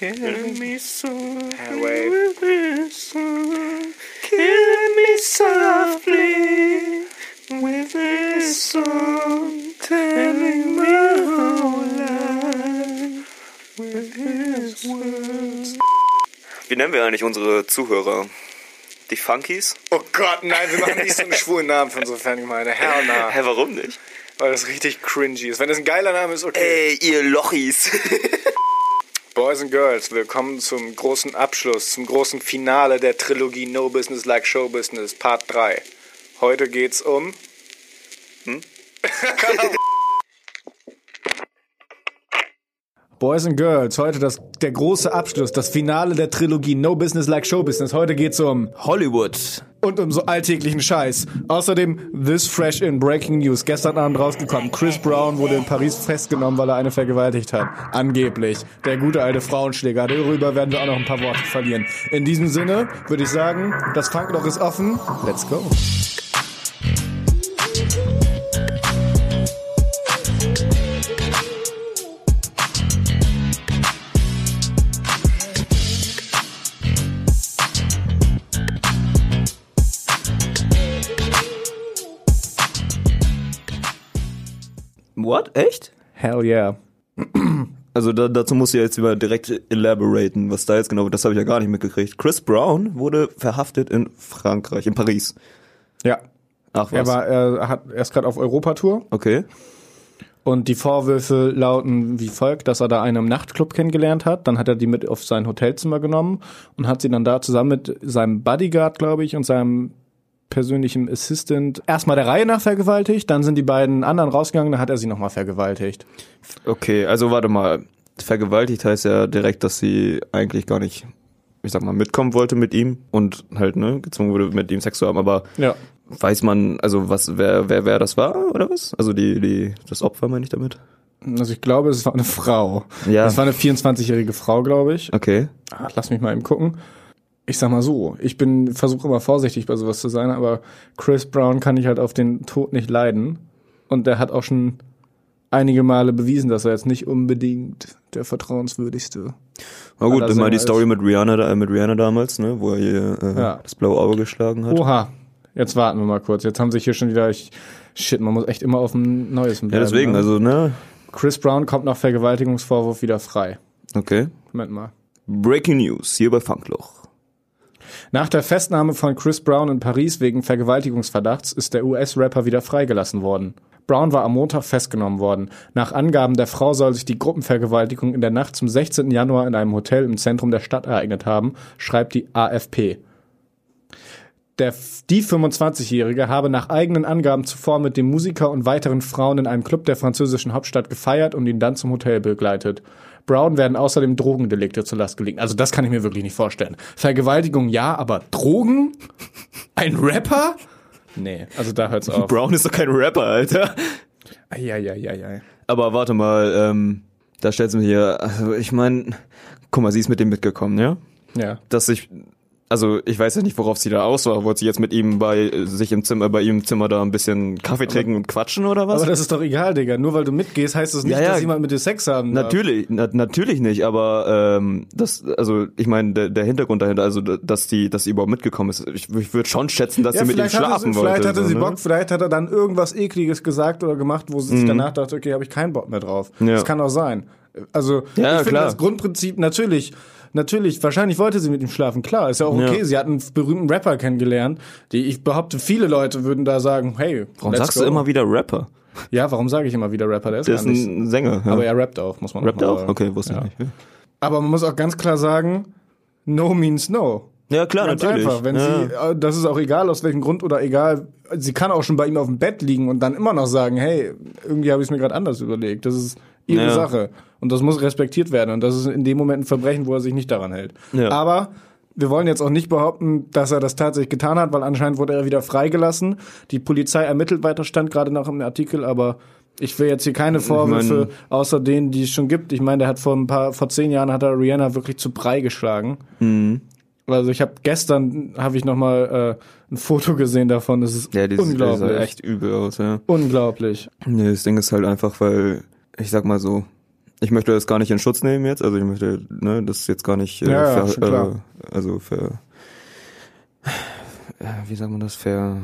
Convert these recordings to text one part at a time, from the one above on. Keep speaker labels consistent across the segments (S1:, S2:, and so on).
S1: Killing me softly
S2: wait.
S1: with this song. Killing me softly with this song. Telling my whole life with his words. Wie nennen wir eigentlich unsere Zuhörer? Die Funkies?
S2: Oh Gott, nein, wir machen nicht so einen schwulen Namen für unsere Fangemeinde. Hell na.
S1: Hä, warum nicht?
S2: Weil das richtig cringy ist. Wenn das ein geiler Name ist, okay.
S1: Ey, ihr Lochis.
S2: Boys and Girls, willkommen zum großen Abschluss, zum großen Finale der Trilogie No Business Like Show Business, Part 3. Heute geht's um. Hm? Boys and Girls, heute das, der große Abschluss, das Finale der Trilogie No Business Like Show Business. Heute geht's um
S1: Hollywood.
S2: und um so alltäglichen Scheiß. Außerdem This Fresh in Breaking News. Gestern Abend rausgekommen. Chris Brown wurde in Paris festgenommen, weil er eine vergewaltigt hat. Angeblich. Der gute alte Frauenschläger. Darüber werden wir auch noch ein paar Worte verlieren. In diesem Sinne würde ich sagen, das Funkloch ist offen. Let's go.
S1: What? Echt?
S2: Hell yeah.
S1: Also da, dazu muss ich jetzt über direkt elaboraten, was da jetzt genau, das habe ich ja gar nicht mitgekriegt. Chris Brown wurde verhaftet in Frankreich, in Paris.
S2: Ja.
S1: Ach was.
S2: Er war, er hat, er ist gerade auf Europatour.
S1: okay.
S2: Und die Vorwürfe lauten wie folgt, dass er da einen im Nachtclub kennengelernt hat. Dann hat er die mit auf sein Hotelzimmer genommen und hat sie dann da zusammen mit seinem Bodyguard, glaube ich, und seinem persönlichen Assistant erstmal der Reihe nach vergewaltigt. Dann sind die beiden anderen rausgegangen, dann hat er sie nochmal vergewaltigt.
S1: Okay, also warte mal. Vergewaltigt heißt ja direkt, dass sie eigentlich gar nicht, ich sag mal, mitkommen wollte mit ihm und halt, ne, gezwungen wurde, mit ihm Sex zu haben, aber
S2: Ja.
S1: weiß man, also was, wer, wer, wer das war, oder was? Also die, die, das Opfer meine ich damit?
S2: Also ich glaube, es war eine Frau.
S1: Ja.
S2: Es war eine 24-jährige Frau, glaube ich.
S1: Okay.
S2: Ah, Lass mich mal eben gucken. Ich sag mal so, ich bin versuche immer vorsichtig bei sowas zu sein, aber Chris Brown kann ich halt auf den Tod nicht leiden und der hat auch schon einige Male bewiesen, dass er jetzt nicht unbedingt der vertrauenswürdigste.
S1: Na gut, immer die Story mit Rihanna, äh, mit Rihanna damals, ne, wo er ihr äh,
S2: Ja.
S1: das blaue Auge geschlagen hat.
S2: Oha, jetzt warten wir mal kurz. Jetzt haben sich hier schon wieder ich, shit, man muss echt immer auf ein neues bleiben.
S1: ja, deswegen,
S2: ne?
S1: also, ne,
S2: Chris Brown kommt nach Vergewaltigungsvorwurf wieder frei.
S1: okay.
S2: Moment mal.
S1: Breaking News hier bei Funkloch.
S2: Nach der Festnahme von Chris Brown in Paris wegen Vergewaltigungsverdachts ist der US-Rapper wieder freigelassen worden. Brown war am Montag festgenommen worden. Nach Angaben der Frau soll sich die Gruppenvergewaltigung in der Nacht zum 16. Januar in einem Hotel im Zentrum der Stadt ereignet haben, schreibt die AFP. Der, die 25-Jährige habe nach eigenen Angaben zuvor mit dem Musiker und weiteren Frauen in einem Club der französischen Hauptstadt gefeiert und ihn dann zum Hotel begleitet. Brown werden außerdem Drogendelikte zur Last gelegt. Also das kann ich mir wirklich nicht vorstellen. Vergewaltigung ja, aber Drogen? Ein Rapper? Nee, also da hört's auf.
S1: Brown ist doch kein Rapper, Alter.
S2: Eieieiei.
S1: Aber warte mal, ähm, da stellt sie mir hier, also ich meine, guck mal, sie ist mit dem mitgekommen, ja?
S2: Ja.
S1: Dass ich, also ich weiß ja nicht, worauf sie da aus war. Wollte sie jetzt mit ihm bei sich im Zimmer, bei ihm im Zimmer da ein bisschen Kaffee trinken und quatschen oder was?
S2: Aber das ist doch egal, Digga. Nur weil du mitgehst, heißt das nicht,
S1: Ja, ja.
S2: dass jemand mit dir Sex haben darf.
S1: Natürlich, na, natürlich nicht, aber ähm, das, also ich meine, der, der Hintergrund dahinter, also dass die, dass sie überhaupt mitgekommen ist, ich, ich würde schon schätzen, dass
S2: Ja,
S1: sie mit ihm schlafen
S2: sie,
S1: wollte.
S2: vielleicht hatte
S1: so,
S2: sie
S1: ne?
S2: Bock, vielleicht hat er dann irgendwas ekliges gesagt oder gemacht, wo sie sich danach dachte, okay, habe ich keinen Bock mehr drauf.
S1: Ja.
S2: Das kann auch sein. Also
S1: Ja,
S2: ich finde das Grundprinzip natürlich, natürlich, wahrscheinlich wollte sie mit ihm schlafen. Klar, ist ja auch okay.
S1: Ja.
S2: Sie hat einen berühmten Rapper kennengelernt, die ich behaupte, viele Leute würden da sagen, hey,
S1: Warum sagst
S2: go.
S1: du immer wieder Rapper?
S2: Ja, warum sage ich immer wieder Rapper? Der ist
S1: Der ist
S2: nicht.
S1: ein Sänger. Ja.
S2: Aber er rappt auch, muss man
S1: Rappt
S2: auch mal
S1: auch? Okay, wusste ich nicht.
S2: Aber man muss auch ganz klar sagen, no means no.
S1: Ja, klar,
S2: Ganz
S1: natürlich.
S2: einfach. Wenn
S1: ja.
S2: sie, äh, das ist auch egal aus welchem Grund oder egal, sie kann auch schon bei ihm auf dem Bett liegen und dann immer noch sagen, hey, irgendwie habe ich es mir gerade anders überlegt. Das ist ihre
S1: Ja.
S2: Sache. Und das muss respektiert werden. Und das ist in dem Moment ein Verbrechen, wo er sich nicht daran hält.
S1: Ja.
S2: Aber wir wollen jetzt auch nicht behaupten, dass er das tatsächlich getan hat, weil anscheinend wurde er wieder freigelassen. Die Polizei ermittelt weiter, stand gerade noch im Artikel, aber ich will jetzt hier keine Vorwürfe außer denen, die es schon gibt. Ich meine, der hat vor ein paar, vor zehn Jahren hat er Rihanna wirklich zu Brei geschlagen.
S1: Mhm.
S2: Also ich habe gestern habe ich noch mal äh, ein Foto gesehen davon. Das ist
S1: Ja, die sieht
S2: unglaublich,
S1: sah echt übel aus, ja.
S2: unglaublich.
S1: Nee, das Ding ist halt einfach, weil, ich sag mal so, ich möchte das gar nicht in Schutz nehmen jetzt, also ich möchte ne, das jetzt gar nicht äh,
S2: Ja,
S1: ver, äh, also ver, äh, wie sagt man das, ver,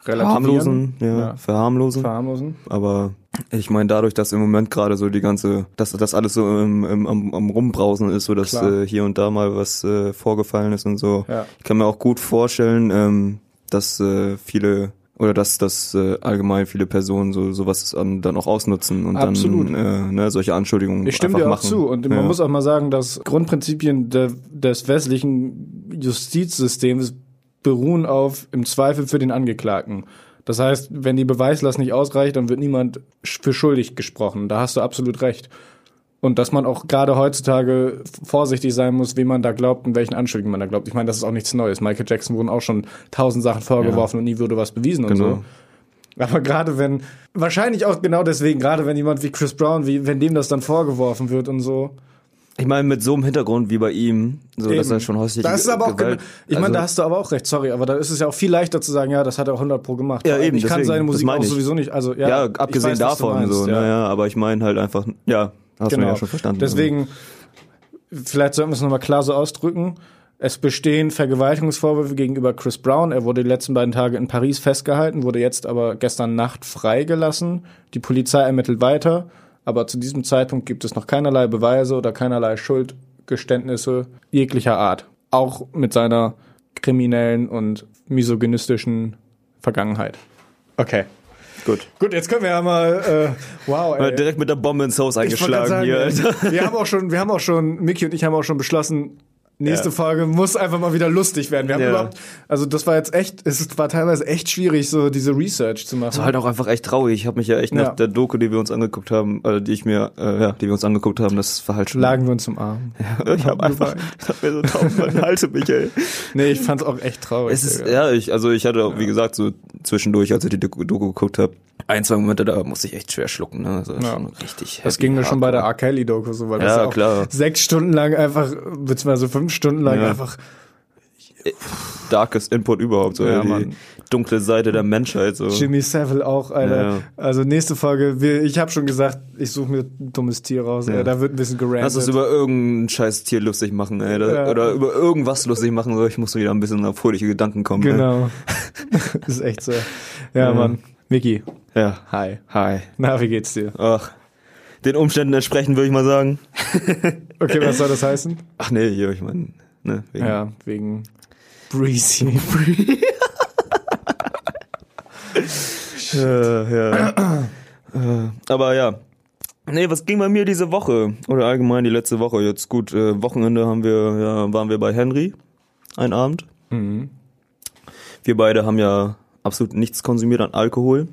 S1: verharmlosen, ja,
S2: Ja.
S1: verharmlosen.
S2: Verharmlosen.
S1: Aber ich meine, dadurch, dass im Moment gerade so die ganze, dass das alles so im, im, am, am Rumbrausen ist, so dass
S2: Klar.
S1: äh, hier und da mal was äh, vorgefallen ist und so.
S2: Ja.
S1: Ich kann mir auch gut vorstellen, ähm, dass äh, viele oder dass dass äh, allgemein viele Personen so sowas an, dann auch ausnutzen und
S2: Absolut.
S1: dann äh, ne, solche Anschuldigungen
S2: Ich stimme dir auch
S1: machen.
S2: zu. Und man
S1: ja.
S2: muss auch mal sagen, dass Grundprinzipien der, des westlichen Justizsystems beruhen auf im Zweifel für den Angeklagten. Das heißt, wenn die Beweislast nicht ausreicht, dann wird niemand für schuldig gesprochen. Da hast du absolut recht. Und dass man auch gerade heutzutage vorsichtig sein muss, wem man da glaubt und welchen Anschuldigungen man da glaubt. Ich meine, das ist auch nichts Neues. Michael Jackson wurden auch schon tausend Sachen vorgeworfen und nie wurde was bewiesen und
S1: Genau.
S2: so. Aber gerade wenn, wahrscheinlich auch genau deswegen, gerade wenn jemand wie Chris Brown, wie, wenn dem das dann vorgeworfen wird und so.
S1: Ich meine, mit so einem Hintergrund wie bei ihm, so dass
S2: Eben.
S1: er schon häusliche
S2: Da ist aber auch,
S1: Gewalt,
S2: ich meine,
S1: also-
S2: da hast du aber auch recht, sorry, aber da ist es ja auch viel leichter zu sagen, ja, das hat er 100 pro gemacht.
S1: Ja, eben,
S2: Ich kann
S1: deswegen,
S2: seine
S1: das
S2: Musik auch sowieso nicht, also ja.
S1: ja, abgesehen
S2: weiß,
S1: davon so,
S2: ja.
S1: naja, aber ich meine halt einfach, ja, hast du
S2: Genau.
S1: ja schon verstanden.
S2: Deswegen, vielleicht sollten wir es nochmal klar so ausdrücken. Es bestehen Vergewaltigungsvorwürfe gegenüber Chris Brown. Er wurde die letzten beiden Tage in Paris festgehalten, wurde jetzt aber gestern Nacht freigelassen. Die Polizei ermittelt weiter, aber zu diesem Zeitpunkt gibt es noch keinerlei Beweise oder keinerlei Schuldgeständnisse jeglicher Art. Auch mit seiner kriminellen und misogynistischen Vergangenheit. Okay.
S1: Gut.
S2: Gut, jetzt können wir ja mal, äh, wow, ey.
S1: direkt mit der Bombe ins Haus eingeschlagen
S2: sagen,
S1: hier, Alter.
S2: Wir haben auch schon, wir haben auch schon, Micky und ich haben auch schon beschlossen, nächste
S1: Ja.
S2: Folge muss einfach mal wieder lustig werden. Wir haben
S1: Ja.
S2: überhaupt, also das war jetzt echt, es war teilweise echt schwierig, so diese Research zu machen.
S1: Das war halt auch einfach echt traurig. Ich habe mich ja echt
S2: Ja.
S1: nach der Doku, die wir uns angeguckt haben, äh, die ich mir, äh, ja, die wir uns angeguckt haben, das war halt schon.
S2: Lagen wir uns im Arm.
S1: ich habe einfach,
S2: geweint.
S1: ich hab mir so tausendmal um mich, ey.
S2: Nee, ich fand's auch echt traurig.
S1: Es ist, ja, ich, also ich hatte auch, wie gesagt, so zwischendurch, als ich die Doku, Doku geguckt habe, ein, zwei Momente, da musste ich echt schwer schlucken, ne? Also
S2: Ja.
S1: schon richtig.
S2: Das ging mir schon bei der. R. Kelly-Doku so, weil das
S1: Ja,
S2: ja auch
S1: klar.
S2: sechs Stunden lang einfach, beziehungsweise fünf Stunden lang
S1: Ja.
S2: einfach,
S1: Darkest Input überhaupt, so
S2: Ja,
S1: die
S2: Mann.
S1: dunkle Seite der Menschheit, so.
S2: Jimmy Savile auch, Alter.
S1: Ja.
S2: Also nächste Folge, wir, ich habe schon gesagt, ich suche mir ein dummes Tier raus,
S1: Ja.
S2: ey, da wird ein bisschen gerantet.
S1: Lass uns über irgendein scheiß Tier lustig machen, ey. Oder,
S2: Ja.
S1: oder über irgendwas lustig machen, so ich muss wieder ein bisschen auf fröhliche Gedanken kommen. ey.
S2: Genau. ist echt so. Ja, Mann. Micky,
S1: Ja.
S2: hi.
S1: Hi.
S2: Na, wie geht's dir?
S1: Ach. Den Umständen entsprechend würde ich mal sagen.
S2: Okay, was soll das heißen?
S1: Ach nee, hier, ich meine, ne, wegen.
S2: Ja, wegen Breezy.
S1: Ja, ja. Äh, Aber ja. Nee, was ging bei mir diese Woche? Oder allgemein die letzte Woche? Jetzt gut, äh, Wochenende haben wir, ja, waren wir bei Henry. Ein Abend.
S2: Mhm.
S1: Wir beide haben ja absolut nichts konsumiert an Alkohol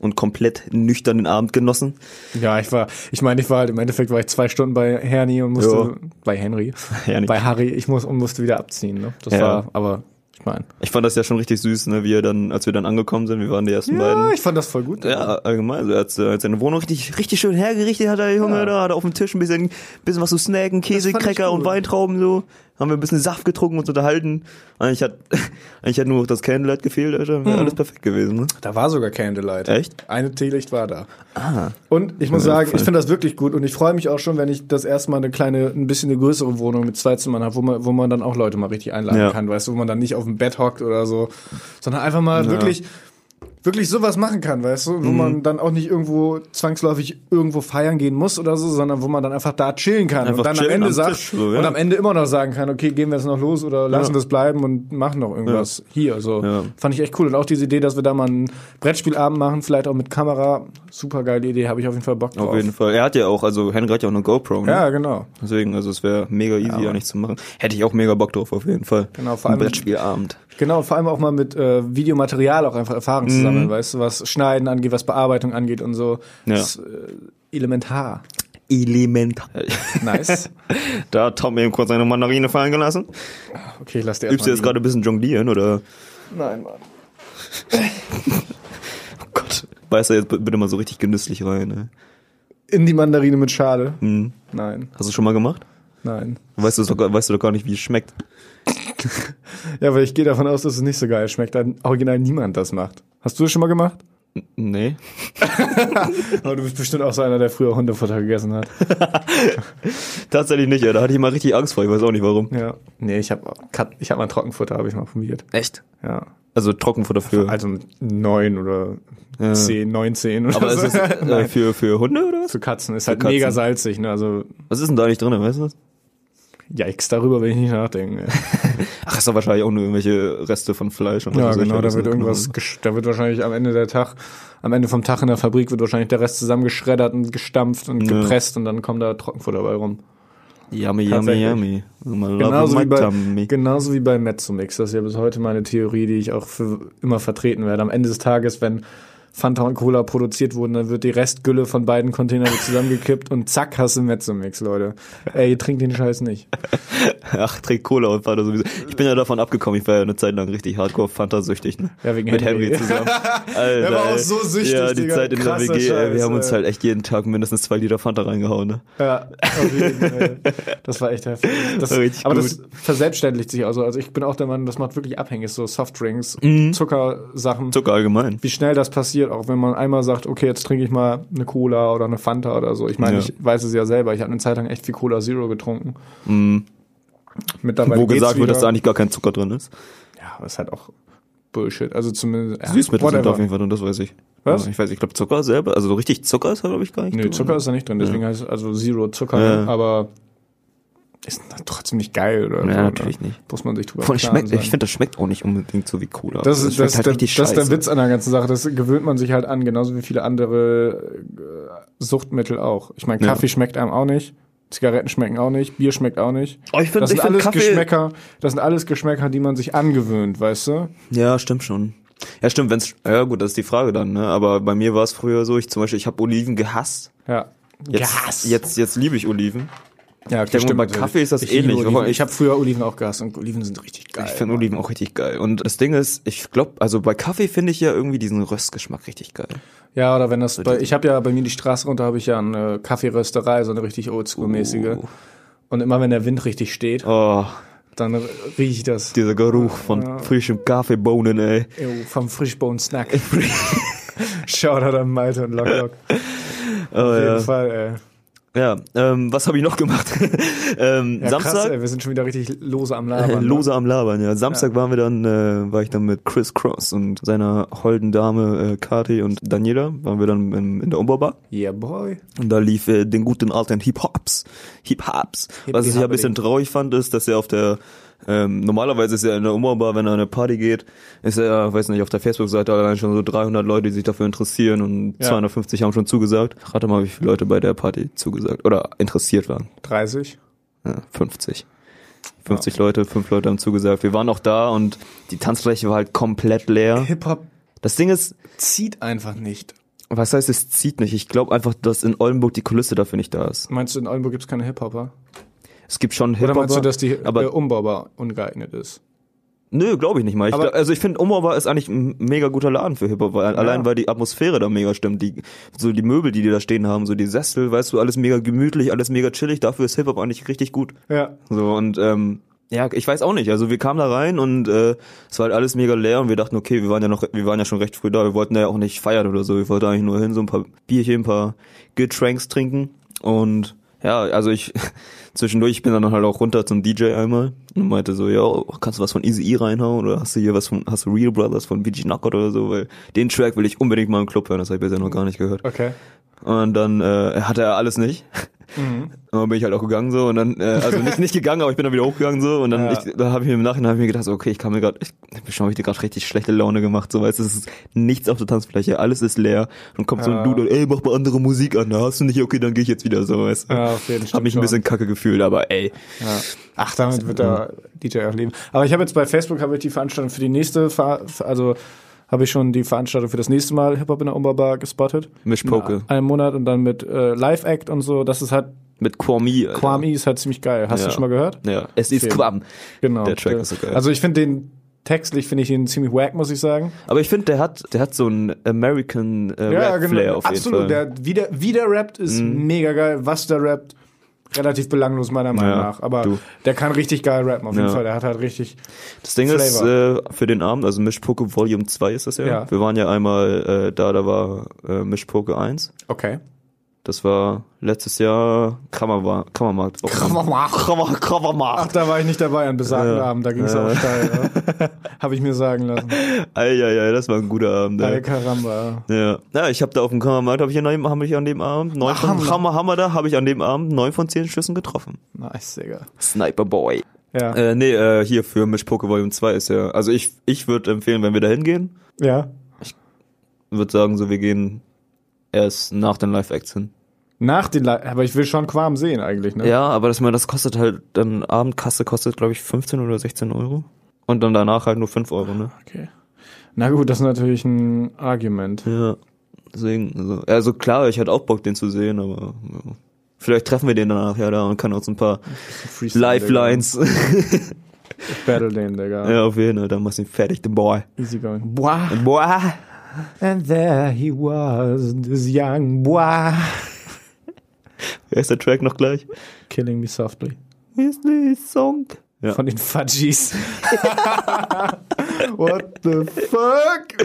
S1: und komplett nüchtern den Abend genossen.
S2: Ja, ich war, ich meine, ich war halt, im Endeffekt war ich zwei Stunden bei Herni und musste,
S1: Ja.
S2: bei Henry,
S1: Herni.
S2: bei Harry, ich muss, und musste wieder abziehen, ne? Das
S1: Ja.
S2: war, aber, ich meine.
S1: Ich fand das ja schon richtig süß, ne, wie er dann, als wir dann angekommen sind, wir waren die ersten
S2: Ja,
S1: beiden.
S2: ich fand das voll gut.
S1: Ja, allgemein. Also er hat, äh, hat seine Wohnung richtig, richtig schön hergerichtet, hat der Junge
S2: Ja.
S1: da, hat auf dem Tisch ein bisschen, bisschen was zu snacken, Käse, Cracker und. Weintrauben so. Haben wir ein bisschen Saft getrunken und uns unterhalten. Eigentlich hat, eigentlich hat nur noch das Candlelight gefehlt, Alter. Wäre
S2: Mhm.
S1: alles perfekt gewesen, ne?
S2: Da war sogar Candlelight.
S1: Echt?
S2: Eine Teelicht war da.
S1: Ah.
S2: Und ich muss
S1: Ja,
S2: sagen,
S1: voll.
S2: ich finde das wirklich gut und ich freue mich auch schon, wenn ich das erste Mal eine kleine, ein bisschen eine größere Wohnung mit zwei Zimmern habe, wo man, wo man dann auch Leute mal richtig einladen
S1: Ja.
S2: kann, weißt du, wo man dann nicht auf dem Bett hockt oder so, sondern einfach mal wirklich, wirklich sowas machen kann, weißt du, wo
S1: Mhm.
S2: man dann auch nicht irgendwo zwangsläufig irgendwo feiern gehen muss oder so, sondern wo man dann einfach da chillen kann
S1: Einfach
S2: und dann am Ende
S1: am
S2: sagt
S1: Tisch, so, ja.
S2: und am Ende immer noch sagen kann, okay, gehen wir jetzt noch los oder lassen
S1: Ja.
S2: das bleiben und machen noch irgendwas hier, so.
S1: Ja.
S2: Fand ich echt cool und auch diese Idee, dass wir da mal einen Brettspielabend machen, vielleicht auch mit Kamera, super geile Idee, habe ich auf jeden Fall Bock drauf.
S1: Auf jeden Fall. Er hat ja auch, also Henry hat ja auch eine GoPro, ne?
S2: Ja, genau.
S1: Deswegen, also es wäre mega easy,
S2: Ja,
S1: ja, nicht zu machen. Hätte ich auch mega Bock drauf, auf jeden Fall.
S2: Genau, vor
S1: Ein
S2: allem-
S1: Brettspielabend.
S2: Genau, vor allem auch mal mit äh, Videomaterial auch einfach Erfahrung
S1: Mhm.
S2: zu sammeln, weißt du, was Schneiden angeht, was Bearbeitung angeht und so.
S1: Ja.
S2: Das, äh, elementar.
S1: Elementar.
S2: Nice.
S1: Da hat Tom eben kurz seine Mandarine fallen gelassen.
S2: Okay, ich lass dir
S1: Übst du jetzt gerade ein bisschen jonglieren, oder?
S2: Nein, Mann.
S1: Oh Gott. Beiß da jetzt bitte mal so richtig genüsslich rein, ne?
S2: In die Mandarine mit Schale.
S1: Hm.
S2: Nein,
S1: Hast du schon mal gemacht?
S2: nein.
S1: Weißt du, weißt du doch gar nicht, wie es schmeckt.
S2: Ja, aber ich gehe davon aus, dass es nicht so geil schmeckt, da original niemand das macht. Hast du das schon mal gemacht?
S1: Nee.
S2: Aber du bist bestimmt auch so einer, der früher Hundefutter gegessen hat.
S1: Tatsächlich nicht, ja. Da hatte ich mal richtig Angst vor, ich weiß auch nicht warum.
S2: Ja. Nee, ich habe ich hab mal Trockenfutter, habe ich mal probiert.
S1: Echt?
S2: Ja.
S1: Also Trockenfutter für.
S2: Also mit neun oder zehn, neun, zehn oder
S1: aber
S2: so.
S1: ist es äh, für, für Hunde oder was?
S2: Zu Katzen. Ist halt
S1: Katzen.
S2: mega salzig, ne? Also,
S1: Was ist denn da nicht drin, weißt du das?
S2: Yikes, darüber will ich nicht nachdenken.
S1: Ach, ist doch wahrscheinlich auch nur irgendwelche Reste von Fleisch. Und
S2: Ja, genau, da wird irgendwas, da wird wahrscheinlich am Ende der Tag, am Ende vom Tag in der Fabrik wird wahrscheinlich der Rest zusammengeschreddert und gestampft und
S1: Ja.
S2: gepresst und dann kommt da Trockenfutter bei rum.
S1: Yummy, yummy, yummy.
S2: Genauso wie, bei, genauso wie bei Mezzomix. Das ist ja bis heute meine Theorie, die ich auch für immer vertreten werde. Am Ende des Tages, wenn Fanta und Cola produziert wurden, dann wird die Restgülle von beiden Containern zusammengekippt und zack, hast du Mezzomix, Leute. Ey, trinkt den Scheiß nicht.
S1: Ach, trink Cola und Fanta sowieso. Ich bin ja davon abgekommen, ich war ja eine Zeit lang richtig hardcore Fanta-süchtig, ne?
S2: Ja, wegen
S1: Mit
S2: Henry.
S1: Henry zusammen. Alter,
S2: Der war auch so süchtig,
S1: Ja, die
S2: Digga.
S1: Zeit in der WG,
S2: Scheiß,
S1: wir haben uns halt echt jeden Tag mindestens zwei Liter Fanta reingehauen, ne?
S2: Ja, auf jeden Fall. Das war echt heftig. Das,
S1: Richtig
S2: aber
S1: gut.
S2: das verselbstständigt sich also. Also ich bin auch der Meinung, das macht wirklich abhängig, so Softdrinks,
S1: Mhm.
S2: Zuckersachen.
S1: Zucker allgemein.
S2: wie schnell das passiert, auch wenn man einmal sagt, okay, jetzt trinke ich mal eine Cola oder eine Fanta oder so. Ich meine,
S1: Ja.
S2: ich weiß es ja selber. Ich habe eine Zeit lang echt viel Cola Zero getrunken.
S1: Mhm.
S2: Mittlerweile
S1: Wo gesagt wird, dass da eigentlich gar kein Zucker drin ist.
S2: Ja, aber ist halt auch Bullshit. Also zumindest ja,
S1: Süßmittel sind
S2: whatever.
S1: auf jeden Fall drin, das weiß ich.
S2: Was?
S1: Ich weiß, ich glaube Zucker selber, also so richtig Zucker ist da glaube ich gar nicht
S2: Nö,
S1: drin.
S2: Zucker ist da nicht drin, deswegen heißt es also Zero Zucker,
S1: Ja.
S2: ne? aber ist trotzdem nicht geil oder
S1: Ja,
S2: so.
S1: natürlich
S2: ne?
S1: nicht.
S2: Muss man sich drüber
S1: Voll
S2: klar
S1: schmeckt,
S2: sein.
S1: ich finde, das schmeckt auch nicht unbedingt so wie Cola.
S2: Das ist,
S1: schmeckt
S2: das,
S1: halt
S2: der,
S1: richtig
S2: das ist der. Witz an der ganzen Sache. Das gewöhnt man sich halt an, genauso wie viele andere äh, Suchtmittel auch. Ich meine,
S1: Ja.
S2: Kaffee schmeckt einem auch nicht, Zigaretten schmecken auch nicht, Bier schmeckt auch nicht.
S1: Oh, ich finde,
S2: Das
S1: ich
S2: sind
S1: finde
S2: alles
S1: Kaffee.
S2: Geschmäcker, das sind alles Geschmäcker, die man sich angewöhnt, weißt du?
S1: Ja, stimmt schon. Ja, stimmt, wenn's, ja gut, das ist die Frage dann, ne? Aber bei mir war es früher so, ich zum Beispiel, ich habe Oliven gehasst.
S2: Ja.
S1: Jetzt, jetzt, jetzt liebe ich Oliven.
S2: Ja,
S1: Ich denke bei Kaffee ist das
S2: ich
S1: ähnlich.
S2: Oliven.
S1: Ich-
S2: habe früher Oliven auch gehasst und Oliven sind richtig geil.
S1: Ich finde Oliven auch richtig geil. Und das Ding ist, ich glaube, also bei Kaffee finde ich ja irgendwie diesen Röstgeschmack richtig geil.
S2: Ja, oder wenn das bei, ich habe ja bei mir die Straße runter habe ich ja eine Kaffeerösterei, so eine richtig oldschool-mäßige.
S1: Uh.
S2: Und immer wenn der Wind richtig steht,
S1: Oh,
S2: dann riech ich das.
S1: dieser Geruch von
S2: Ja.
S1: frischem Kaffeebohnen, ey.
S2: Ew, vom Frischbohnen-Snack. Shoutout an Malte und Lock Lock.
S1: Oh,
S2: Auf jeden
S1: ja.
S2: Fall, ey.
S1: Ja, ähm, was habe ich noch gemacht? ähm,
S2: Ja,
S1: Samstag.
S2: Krass, ey, wir sind schon wieder richtig lose am Labern.
S1: Äh? Lose am Labern, ja. Samstag waren wir dann, äh, war ich dann mit Chris Cross und seiner holden Dame äh, Kati und Daniela, waren wir dann in, in der Umbaubar.
S2: Yeah, boy.
S1: Und da lief äh, den guten alten Hip-Hops. Hip-Hops. Was ich ja ein bisschen traurig fand, ist, dass er auf der ähm, normalerweise ist er in der Umbaubar, wenn er an eine Party geht, ist er, weiß nicht, auf der Facebook-Seite allein schon so 300 Leute, die sich dafür interessieren und
S2: Ja.
S1: 250 haben schon zugesagt. Rate mal, wie viele Leute bei der Party zugesagt oder interessiert waren.
S2: 30.
S1: Ja, 50. 50 Leute, fünf Leute haben zugesagt. Wir waren auch da und die Tanzfläche war halt komplett leer.
S2: Hip-Hop
S1: Das Ding ist,
S2: zieht einfach nicht.
S1: was heißt, es zieht nicht. Ich glaube einfach, dass in Oldenburg die Kulisse dafür nicht da ist.
S2: Meinst du, in Oldenburg gibt's keine Hip-Hopper?
S1: Es gibt schon
S2: Oder
S1: Hip-Hop.
S2: meinst du, dass die
S1: aber-
S2: äh, Umbaubar ungeeignet ist?
S1: Nö, glaube ich nicht mal. Ich glaub, also ich finde, Umbaubar ist eigentlich ein mega guter Laden für Hip-Hop, weil allein weil die Atmosphäre da mega stimmt. Die, so die Möbel, die die da stehen haben, so die Sessel, weißt du, alles mega gemütlich, alles mega chillig. Dafür ist Hip-Hop eigentlich richtig gut.
S2: Ja.
S1: So und ähm, ja, ich weiß auch nicht. Also wir kamen da rein und äh, es war halt alles mega leer und wir dachten, okay, wir waren ja noch, wir waren ja schon recht früh da. Wir wollten ja auch nicht feiern oder so. Wir wollten eigentlich nur hin, so ein paar Bierchen, ein paar Getränks trinken und ja, also ich zwischendurch ich bin dann halt auch runter zum DJ einmal und meinte so, ja, kannst du was von Easy E reinhauen oder hast du hier was von hast du Real Brothers von VG Knockout oder so, weil den Track will ich unbedingt mal im Club hören, das habe ich bisher noch gar nicht gehört.
S2: Okay.
S1: Und dann äh, hatte er alles nicht.
S2: Mhm.
S1: Und dann bin ich halt auch gegangen so und dann, äh, also nicht, nicht gegangen, aber ich bin dann wieder hochgegangen so und dann,
S2: Ja.
S1: ich, da habe ich mir im Nachhinein hab ich mir gedacht, so, okay, ich kann mir gerade, ich, ich habe mir gerade richtig schlechte Laune gemacht, so weißt du, es ist nichts auf der Tanzfläche, alles ist leer und kommt so ein
S2: Ja.
S1: Dude und ey, mach mal andere Musik an, da hast du nicht, okay, dann gehe ich jetzt wieder so, weißt du.
S2: Ja, auf jeden Fall.
S1: Hab mich ein bisschen kacke gefühlt, aber ey,
S2: Ja. Ach, damit wird der DJ auch leben. Aber ich habe jetzt bei Facebook habe ich die Veranstaltung für die nächste, also habe ich schon die Veranstaltung für das nächste Mal Hip Hop in der Umbaubar gespottet.
S1: Misch Poke
S2: Einen Monat und dann mit äh, Live Act und so. Das ist halt
S1: mit Kwame. Alter.
S2: Kwame ist halt ziemlich geil. Hast
S1: Ja.
S2: du schon mal gehört?
S1: Ja, es ist
S2: Okay.
S1: Quam.
S2: Genau.
S1: Der Track ist so geil.
S2: Also ich finde den textlich finde ich ihn ziemlich wack, muss ich sagen.
S1: Aber ich finde, der hat, der hat so einen American äh, Rap Flair auf jeden
S2: Absolut.
S1: Fall. Mhm.
S2: Der, wie, der, wie der rappt, ist mega geil. Was der rappt, relativ belanglos meiner Meinung
S1: Ja,
S2: nach. Aber
S1: du.
S2: der kann richtig geil rappen, auf jeden
S1: Ja.
S2: Fall. Der hat halt richtig.
S1: Das Ding ist,
S2: Flavor.
S1: äh, für den Abend, also Mischpoke Volume 2 ist das ja.
S2: Ja.
S1: Wir waren ja einmal äh, da, da war äh, Mischpoke 1.
S2: Okay.
S1: Das war letztes Jahr Kammerwa Kammermarkt.
S2: Kammermarkt.
S1: Kammer,
S2: Ach,
S1: Kammermarkt.
S2: da war ich nicht dabei an besagten
S1: Ja.
S2: Abend, da ging es
S1: Ja.
S2: auch steil. Ja. Habe ich mir sagen lassen.
S1: Eieiei, das war ein guter Abend. Ey.
S2: caramba.
S1: Ja, ja ich habe da auf dem Kammermarkt, habe ich, an dem- hab ich an dem Abend, neun von,
S2: Hammer.
S1: Hammer, Hammer da, habe ich an dem Abend neun von zehn Schüssen getroffen.
S2: Nice, Digga.
S1: Sniper Boy.
S2: Ja.
S1: Äh, nee, äh, hier für Mischpoke Volume 2 ist ja, also ich, ich würde empfehlen, wenn wir da hingehen,
S2: ja.
S1: würde sagen, so wir gehen erst nach den Live-Acts hin.
S2: Nach den Le aber ich will schon Quam sehen eigentlich, ne?
S1: Ja, aber das, das kostet halt, dann Abendkasse kostet, glaube ich, 15 oder 16 Euro. Und dann danach halt nur 5 Euro, ne?
S2: Okay. Na gut, das ist natürlich ein Argument.
S1: Ja. Deswegen, also, also klar, ich hatte auch Bock, den zu sehen, aber ja. vielleicht treffen wir den danach ja da und kann uns ein paar Lifelines.
S2: Digga. Battle den, Digga.
S1: ja, auf jeden Fall, dann machst du ihn fertig, the boy.
S2: Easy going. Boah.
S1: Boah.
S2: And there he was, this young boy.
S1: Wer ist der Track noch gleich?
S2: Killing me softly.
S1: Ist the song? Ja.
S2: Von den Fudgies. What the fuck?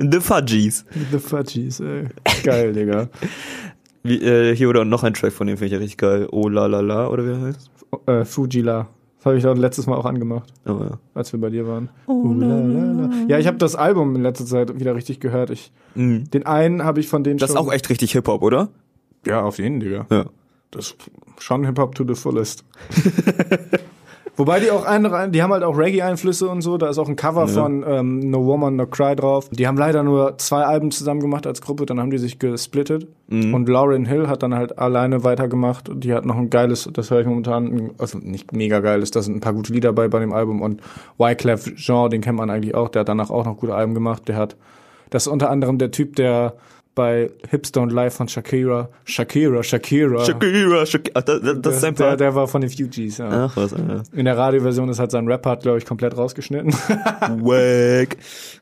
S1: The Fudgies.
S2: The Fudgies, ey. Geil, Digga.
S1: Wie, äh, hier oder noch ein Track von dem finde ich ja richtig geil. Oh la la la, oder wie er heißt?
S2: Äh, Fujila. Das habe ich doch letztes Mal auch angemacht,
S1: Aber ja.
S2: als wir bei dir waren. Oh, la, la, la. Ja, ich habe das Album in letzter Zeit wieder richtig gehört. Ich,
S1: Mhm.
S2: den einen habe ich von denen
S1: Das ist
S2: schon.
S1: auch echt richtig Hip-Hop, oder?
S2: Ja, auf jeden, Digga.
S1: Ja.
S2: Das ist schon Hip-Hop to the fullest. Wobei die auch andere, die haben halt auch Reggae-Einflüsse und so. Da ist auch ein Cover
S1: Ja.
S2: von ähm, No Woman, No Cry drauf. Die haben leider nur zwei Alben zusammen gemacht als Gruppe, dann haben die sich gesplittet.
S1: Mhm.
S2: Und Lauren Hill hat dann halt alleine weitergemacht. Und die hat noch ein geiles, das höre ich momentan, also nicht mega geiles, da sind ein paar gute Lieder bei bei dem Album. Und Wyclef Jean, den kennt man eigentlich auch, der hat danach auch noch gute Alben gemacht. Der hat, das ist unter anderem der Typ, der bei Hips Don't Lie von Shakira, Shakira, Shakira.
S1: Shakira, Shakira. Ach, das, das, ist sein
S2: der,
S1: Part.
S2: der war von den Fugees, ja.
S1: Ach, was, Alter.
S2: In der Radioversion ist halt sein Rap-Part, glaube ich, komplett rausgeschnitten.
S1: Wack.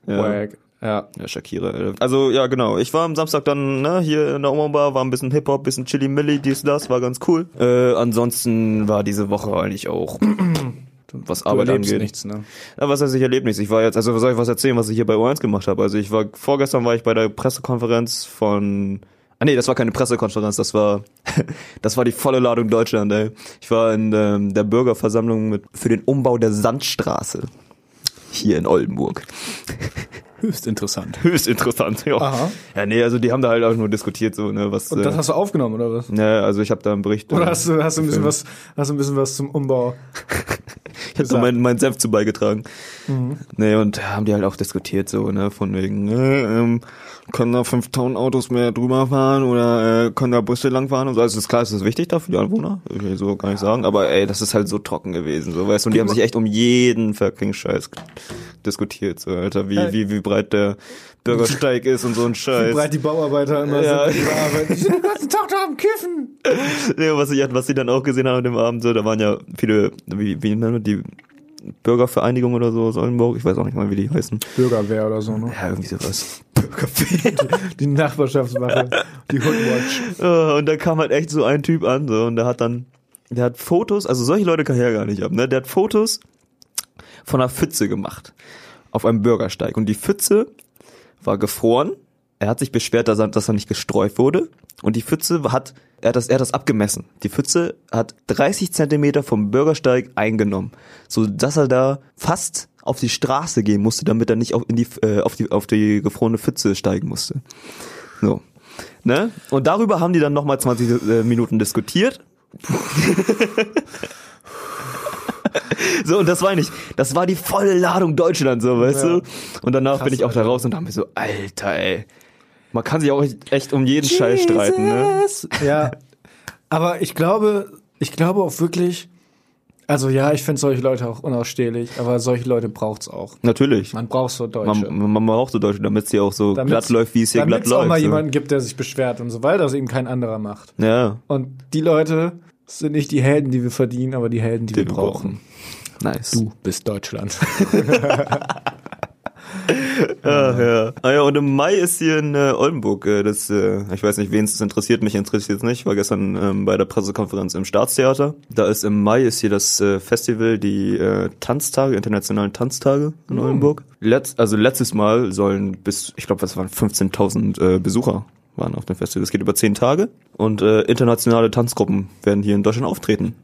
S1: Ja.
S2: Wack. Ja.
S1: Ja, Shakira. Alter. Also, ja, genau. Ich war am Samstag dann, ne, hier in der Oma-Bar, war ein bisschen Hip-Hop, bisschen Chili Milli, dies, das, war ganz cool. Äh, ansonsten war diese Woche eigentlich auch, was
S2: Du
S1: Arbeit angeht.
S2: nichts, ne?
S1: Ja, was heißt, ich erlebe nichts. Ich war jetzt, also soll ich was erzählen, was ich hier bei O1 gemacht habe? Also ich war, vorgestern war ich bei der Pressekonferenz von, ah nee, das war keine Pressekonferenz, das war, das war die volle Ladung Deutschland, ey. Ich war in ähm, der Bürgerversammlung mit, für den Umbau der Sandstraße. Hier in Oldenburg.
S2: Höchst interessant.
S1: Höchst interessant, ja.
S2: Aha.
S1: Ja, nee, also die haben da halt auch nur diskutiert, so, ne, was,
S2: Und das
S1: äh,
S2: hast du aufgenommen, oder was?
S1: ja, also ich habe da einen Bericht.
S2: Oder
S1: äh,
S2: hast du, hast du ein bisschen was, hast du ein bisschen was zum Umbau?
S1: Ich habe da mein, mein Senf zu beigetragen.
S2: Mhm.
S1: Nee, und haben die halt auch diskutiert, so, ne, von wegen, äh, ähm, können da 5000 Autos mehr drüber fahren oder äh, können da Busse langfahren und so. Also ist klar, ist das wichtig da für die Anwohner? Will ich so gar nicht sagen. Aber ey, das ist halt so trocken gewesen, so, weißt du, und die haben sich echt um jeden fucking Scheiß diskutiert, so, Alter, wie, wie, wie breit der Bürgersteig ist und so ein
S2: Wie
S1: Scheiß.
S2: breit die Bauarbeiter immer
S1: Ja.
S2: sind, die arbeiten. Die sind den ganzen Tag da am Kiffen.
S1: Nee, was ich, was sie dann auch gesehen haben an dem Abend, so, da waren ja viele, wie, wie nennen wir die Bürgervereinigung oder so aus Oldenburg, ich weiß auch nicht mal, wie die heißen.
S2: Bürgerwehr oder so, ne?
S1: Ja, irgendwie sowas. Bürgerwehr.
S2: Die Nachbarschaftswache. Die Hoodwatch.
S1: Äh, und da kam halt echt so ein Typ an, so, und der hat dann, der hat Fotos, also solche Leute kann ich ja gar nicht haben, ne? Der hat Fotos von einer Pfütze gemacht. Auf einem Bürgersteig. Und die Pfütze war gefroren. Er hat sich beschwert, dass er, dass er nicht gestreut wurde. Und die Pfütze hat, er hat das, er hat das abgemessen. Die Pfütze hat 30 Zentimeter vom Bürgersteig eingenommen. So, dass er da fast auf die Straße gehen musste, damit er nicht auf, in die, äh, auf die, auf die gefrorene Pfütze steigen musste. So. Ne? Und darüber haben die dann nochmal 20 äh, Minuten diskutiert. so, und das war nicht, das war die volle Ladung Deutschland, so, weißt
S2: Ja.
S1: du? Und danach
S2: Krass,
S1: bin ich auch da raus und dachte mir so, Alter, ey. Man kann sich auch echt um jeden Scheiß streiten, ne?
S2: Jesus. Ja. Aber ich glaube, ich glaube auch wirklich, also ja, ich finde solche Leute auch unausstehlich, aber solche Leute braucht's auch.
S1: Natürlich.
S2: Man braucht so Deutsche.
S1: Man, man braucht so Deutsche, damit es hier auch so
S2: Damit's-
S1: glatt läuft, wie es hier glatt
S2: damit's auch
S1: läuft.
S2: mal
S1: so.
S2: jemanden gibt, der sich beschwert und so, weil das eben kein anderer macht.
S1: ja,
S2: Und die Leute sind nicht die Helden, die wir verdienen, aber die Helden, die, wir brauchen.
S1: Nice.
S2: Du bist Deutschland.
S1: Ah, ja. Ah ja, und im Mai ist hier in äh, Oldenburg, äh, das, äh, ich weiß nicht, wen es interessiert, mich interessiert es nicht, ich war gestern ähm, bei der Pressekonferenz im Staatstheater. Da ist im Mai ist hier das äh, Festival, die äh, Tanztage, internationalen Tanztage in Oldenburg. Letz, also letztes Mal sollen bis, ich glaube, das waren 15.000 äh, Besucher waren auf dem Festival. Es geht über zehn Tage und äh, internationale Tanzgruppen werden hier in Deutschland auftreten.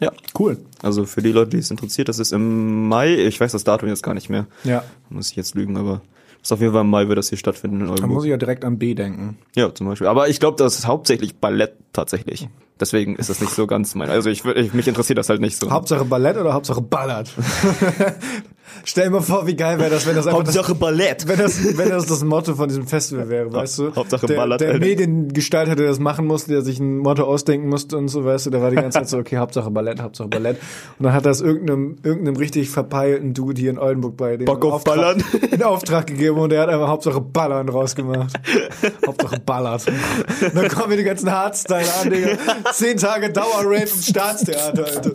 S1: Ja,
S2: Cool.
S1: also für die Leute, die es interessiert, das ist im Mai. Ich weiß das Datum jetzt gar nicht mehr.
S2: Ja.
S1: Muss ich jetzt lügen, aber das ist auf jeden Fall im Mai wird das hier stattfinden in
S2: Da muss ich ja direkt an B denken.
S1: Ja, zum Beispiel. Aber ich glaube, das ist hauptsächlich Ballett tatsächlich. Deswegen ist das nicht so ganz mein. Also ich, ich mich interessiert das halt nicht so.
S2: Hauptsache Ballett oder Hauptsache Ballert? Stell dir mal vor, wie geil wäre das, wenn das einfach das,
S1: Ballett.
S2: wenn das, wenn das das Motto von diesem Festival wäre, weißt du?
S1: Hauptsache
S2: der,
S1: Ballert,
S2: Der
S1: Alter.
S2: Mediengestalter, der das machen musste, der sich ein Motto ausdenken musste und so, weißt du, der war die ganze Zeit so, okay, Hauptsache Ballett, Hauptsache Ballett. Und dann hat das irgendeinem, irgendeinem richtig verpeilten Dude hier in Oldenburg bei dem
S1: Bock auf
S2: Auftrag,
S1: Ballern.
S2: in Auftrag gegeben und der hat einfach Hauptsache Ballern rausgemacht. Hauptsache Ballert. Und dann kommen wir die ganzen Hardstyle an, Digga. Zehn Tage Dauerrave im Staatstheater, Alter.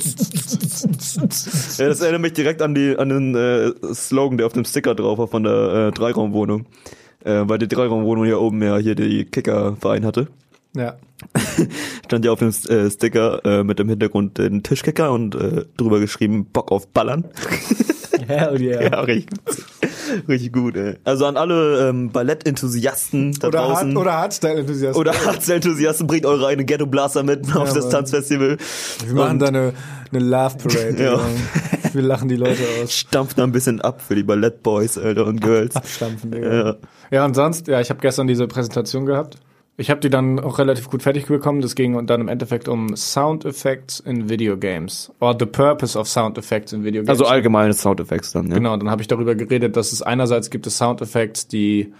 S1: Ja, das erinnert mich direkt an die an den äh, Slogan, der auf dem Sticker drauf war von der äh, Dreiraumwohnung. Äh, weil die Dreiraumwohnung hier oben ja hier die Kickerverein hatte.
S2: Ja.
S1: Stand ja auf dem äh, Sticker äh, mit dem Hintergrund den Tischkicker und äh, drüber geschrieben Bock auf Ballern.
S2: Hell yeah.
S1: Ja, richtig gut. Richtig gut, ey. Also an alle ähm, Ballettenthusiasten da
S2: Oder,
S1: draußen.
S2: Hard, oder Hardstyle-Enthusiasten.
S1: oder Hardstyle-Enthusiasten, bringt eure eigene Ghetto Blaster mit auf das. Tanzfestival.
S2: Wir machen
S1: Und
S2: da eine, eine Love Parade.
S1: Ja.
S2: Wir lachen die Leute aus.
S1: stampft da ein bisschen ab für die Ballettboys, Alter, und Girls.
S2: Abstampfen, Digga.
S1: Ja.
S2: Ja, und sonst, ja, ich habe gestern diese Präsentation gehabt. Ich habe die dann auch relativ gut fertig bekommen. Das ging dann im Endeffekt um Sound Effects in Video Games. Or the purpose of Sound Effects in Video Games.
S1: Also allgemeine Soundeffekte dann, ja.
S2: Genau, dann habe ich darüber geredet, dass es einerseits gibt es Sound Effects, die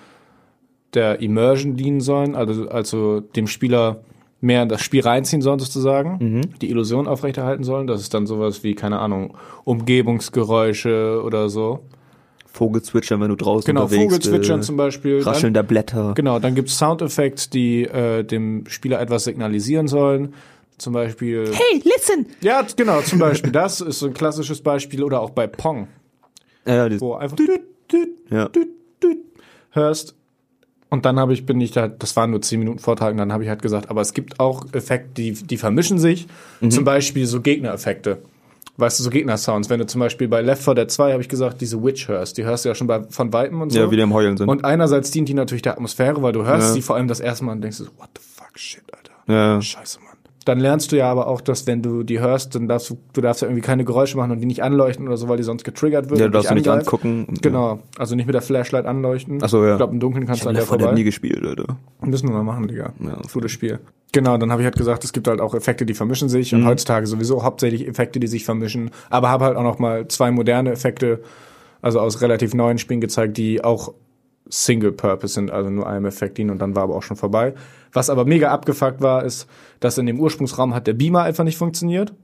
S2: der Immersion dienen sollen, also, also dem Spieler mehr in das Spiel reinziehen sollen sozusagen, die Illusion aufrechterhalten sollen. Das ist dann sowas wie, keine Ahnung, Umgebungsgeräusche oder so.
S1: Vogelzwitschern, wenn du draußen
S2: Genau,
S1: unterwegs
S2: Vogelzwitschern
S1: bist.
S2: zum Beispiel.
S1: Rascheln der Blätter.
S2: Genau, dann gibt's Soundeffekte, die äh, dem Spieler etwas signalisieren sollen. Zum Beispiel.
S1: Hey, listen!
S2: Ja, genau, zum Beispiel. Das ist so ein klassisches Beispiel. Oder auch bei Pong,
S1: Ja, die,
S2: wo einfach düt, düt,
S1: ja.
S2: düt, düt hörst. Und dann habe ich, bin ich da, das waren nur 10 Minuten Vortrag, und dann habe ich halt gesagt, aber es gibt auch Effekte, die, die vermischen sich.
S1: Mhm.
S2: Zum Beispiel so Gegnereffekte. Weißt du, so Gegner-Sounds. Wenn du zum Beispiel bei Left 4 Dead 2, habe ich gesagt, diese Witch hörst, die hörst du ja schon bei, von Weitem und so.
S1: ja, wie die am Heulen sind.
S2: Und einerseits dient die natürlich der Atmosphäre, weil du hörst
S1: Ja.
S2: sie vor allem das erste Mal und denkst so, what the fuck, shit, Alter.
S1: ja.
S2: Scheiße, Mann. Dann lernst du ja aber auch, dass wenn du die hörst, dann darfst du, du darfst ja irgendwie keine Geräusche machen und die nicht anleuchten oder so, weil die sonst getriggert wird.
S1: ja, du darfst du nicht angucken.
S2: Genau, also nicht mit der Flashlight anleuchten.
S1: Ach so, ja.
S2: Ich glaube, im Dunkeln kannst
S1: Ich
S2: du
S1: 4 Dead
S2: vorbei.
S1: nie gespielt, Alter.
S2: Müssen wir mal machen, Digga.
S1: Ja,
S2: Gutes Spiel. Genau, dann habe ich halt gesagt, es gibt halt auch Effekte, die vermischen sich
S1: Mhm.
S2: und heutzutage sowieso hauptsächlich Effekte, die sich vermischen. Aber habe halt auch noch mal zwei moderne Effekte, also aus relativ neuen Spielen gezeigt, die auch Single-Purpose sind, also nur einem Effekt dienen und dann war aber auch schon vorbei. Was aber mega abgefuckt war, ist, dass in dem Ursprungsraum hat der Beamer einfach nicht funktioniert.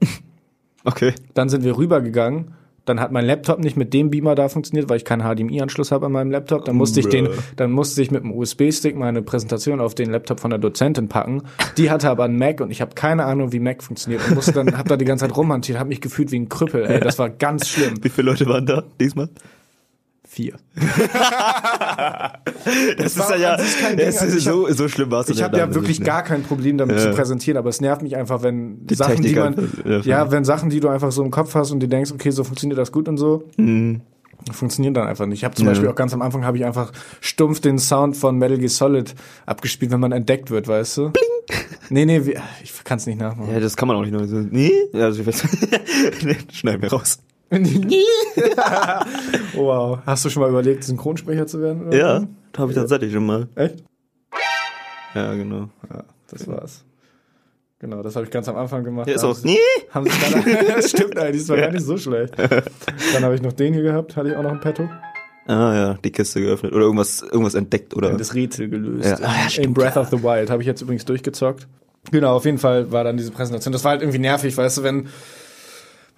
S1: Okay.
S2: Dann sind wir rübergegangen. Dann hat mein Laptop nicht mit dem Beamer da funktioniert, weil ich keinen HDMI-Anschluss habe an meinem Laptop. Dann musste ich den, dann musste ich mit dem USB-Stick meine Präsentation auf den Laptop von der Dozentin packen. Die hatte aber einen Mac und ich habe keine Ahnung, wie Mac funktioniert und musste dann, hab da die ganze Zeit rumhantiert, habe mich gefühlt wie ein Krüppel. Ey, das war ganz schlimm.
S1: Wie viele Leute waren da diesmal?
S2: Vier.
S1: Das
S2: war
S1: ist ja, ja
S2: Also
S1: ist so, so schlimm war es
S2: Ich habe ja wirklich gar kein Problem damit zu präsentieren, aber es nervt mich einfach, wenn Sachen,
S1: Technik
S2: die man,
S1: ja,
S2: ja, wenn Sachen, die du einfach so im Kopf hast und dir denkst, okay, so funktioniert das gut und so, funktionieren dann einfach nicht. Ich habe zum
S1: Ja.
S2: Beispiel auch ganz am Anfang habe ich einfach stumpf den Sound von Metal Gear Solid abgespielt, wenn man entdeckt wird, weißt du? Bling. Nee, nee, ich kann es nicht nachmachen.
S1: Ja, das kann man auch nicht nur so. Nee? Ja, also ich weiß. nee, schneiden wir raus.
S2: wow. Hast du schon mal überlegt, Synchronsprecher zu werden? Oder?
S1: Ja, da habe ich tatsächlich schon mal.
S2: Echt?
S1: Ja, genau.
S2: Ja, das war's. Genau, das habe ich ganz am Anfang gemacht.
S1: Ja, ist auch.
S2: haben sie-
S1: Nee?
S2: Haben dann, das stimmt eigentlich, das war gar nicht so schlecht. Dann habe ich noch den hier gehabt, hatte ich auch noch ein Petto.
S1: Ah ja, die Kiste geöffnet oder irgendwas, irgendwas entdeckt oder.
S2: Das Rätsel gelöst.
S1: Ja. Ah, ja,
S2: in Breath of the Wild habe ich jetzt übrigens durchgezockt. Genau, auf jeden Fall war dann diese Präsentation. Das war halt irgendwie nervig, weißt du, wenn,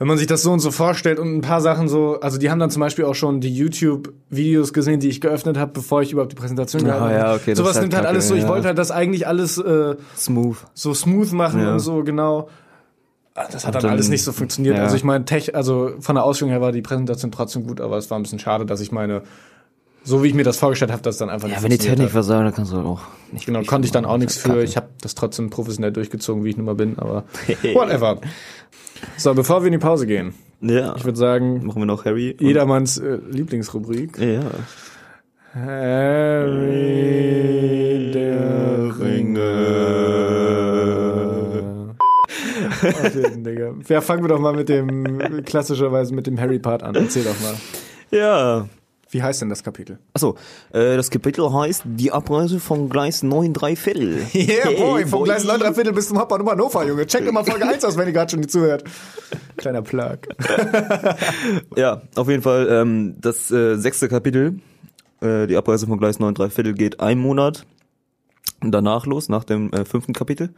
S2: wenn man sich das so und so vorstellt und ein paar Sachen so, also die haben dann zum Beispiel auch schon die YouTube-Videos gesehen, die ich geöffnet habe, bevor ich überhaupt die Präsentation gehalten habe.
S1: ja, okay,
S2: Sowas
S1: halt
S2: nimmt halt alles so, ich
S1: ja.
S2: wollte halt das eigentlich alles äh,
S1: Smooth.
S2: so smooth machen
S1: Ja.
S2: und so, genau. das hat dann,
S1: dann-
S2: alles nicht so funktioniert.
S1: ja.
S2: Also ich meine, Tech, also von der Ausführung her war die Präsentation trotzdem gut, aber es war ein bisschen schade, dass ich meine, so wie ich mir das vorgestellt habe, das dann einfach
S1: Ja, wenn die Technik
S2: hat.
S1: versagt, dann kannst du halt auch nicht.
S2: Genau, konnte ich dann auch nichts für.
S1: Kacke.
S2: Ich habe das trotzdem professionell durchgezogen, wie ich nun mal bin, aber whatever. So, bevor wir in die Pause gehen,
S1: Ja.
S2: ich würde sagen,
S1: Machen wir noch Harry.
S2: jedermanns äh, Lieblingsrubrik.
S1: Ja.
S2: Harry der Ringe. Auf jeden, Digga. Ja, fangen wir doch mal mit dem, klassischerweise mit dem Harry-Part an. Erzähl doch mal.
S1: Ja.
S2: Wie heißt denn das Kapitel?
S1: Achso, äh, das Kapitel heißt Die Abreise von Gleis 9 3 Viertel.
S2: Yeah, boy, vom
S1: boy.
S2: Gleis 9 3 Viertel bis zum Hauptbahnhof Hannover, Junge. Check mal Folge 1 aus, wenn ihr gerade schon nicht zuhört. Kleiner Plug.
S1: Ja, auf jeden Fall ähm, das äh, sechste Kapitel, äh, die Abreise von Gleis 9 3 Viertel geht ein Monat danach los, nach dem äh, fünften Kapitel.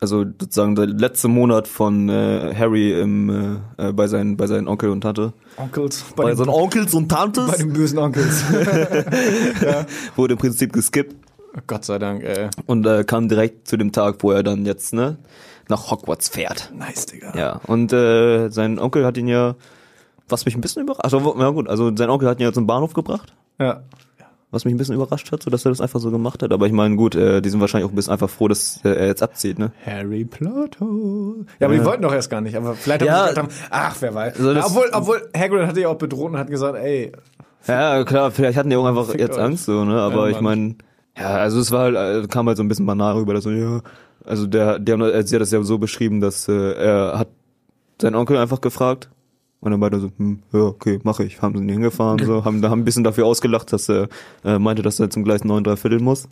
S1: Also sozusagen der letzte Monat von äh, Harry im, äh, äh, bei, seinen, bei seinen Onkel und Tante.
S2: Onkels.
S1: Bei,
S2: Bei,
S1: seinen Onkels und
S2: bei
S1: Tantes
S2: den bösen Onkels.
S1: wurde im Prinzip geskippt
S2: Gott sei Dank, ey.
S1: und äh, kam direkt zu dem Tag, wo er dann jetzt ne nach Hogwarts fährt.
S2: Nice, Digga.
S1: Ja, und äh, sein Onkel hat ihn ja, was mich ein bisschen überrascht, also ja gut, also sein Onkel hat ihn ja zum Bahnhof gebracht,
S2: Ja.
S1: Was mich ein bisschen überrascht hat, so dass er das einfach so gemacht hat. Aber ich meine, gut, äh, die sind wahrscheinlich auch ein bisschen einfach froh, dass äh, er jetzt abzieht, ne?
S2: Harry Potter. Ja, aber die wollten doch erst gar nicht. Aber vielleicht haben
S1: Ja.
S2: sie gedacht, haben, ach, wer weiß.
S1: Also das-
S2: obwohl, obwohl Hagrid hatte ja auch bedroht und hat gesagt, ey,
S1: Ja, klar, vielleicht hatten die auch einfach jetzt
S2: euch.
S1: Angst, so, ne? Aber
S2: Ja,
S1: ich meine, ja, also es war halt, äh, kam halt so ein bisschen banal rüber, dass so, ja, also der, der, sie hat das ja so beschrieben, dass äh, er hat seinen Onkel einfach gefragt. Und dann beide so, hm, ja, okay, mache ich. Haben sie ihn hingefahren, so, haben, haben ein bisschen dafür ausgelacht, dass er äh, meinte, dass er zum Gleis 9 3 Viertel muss.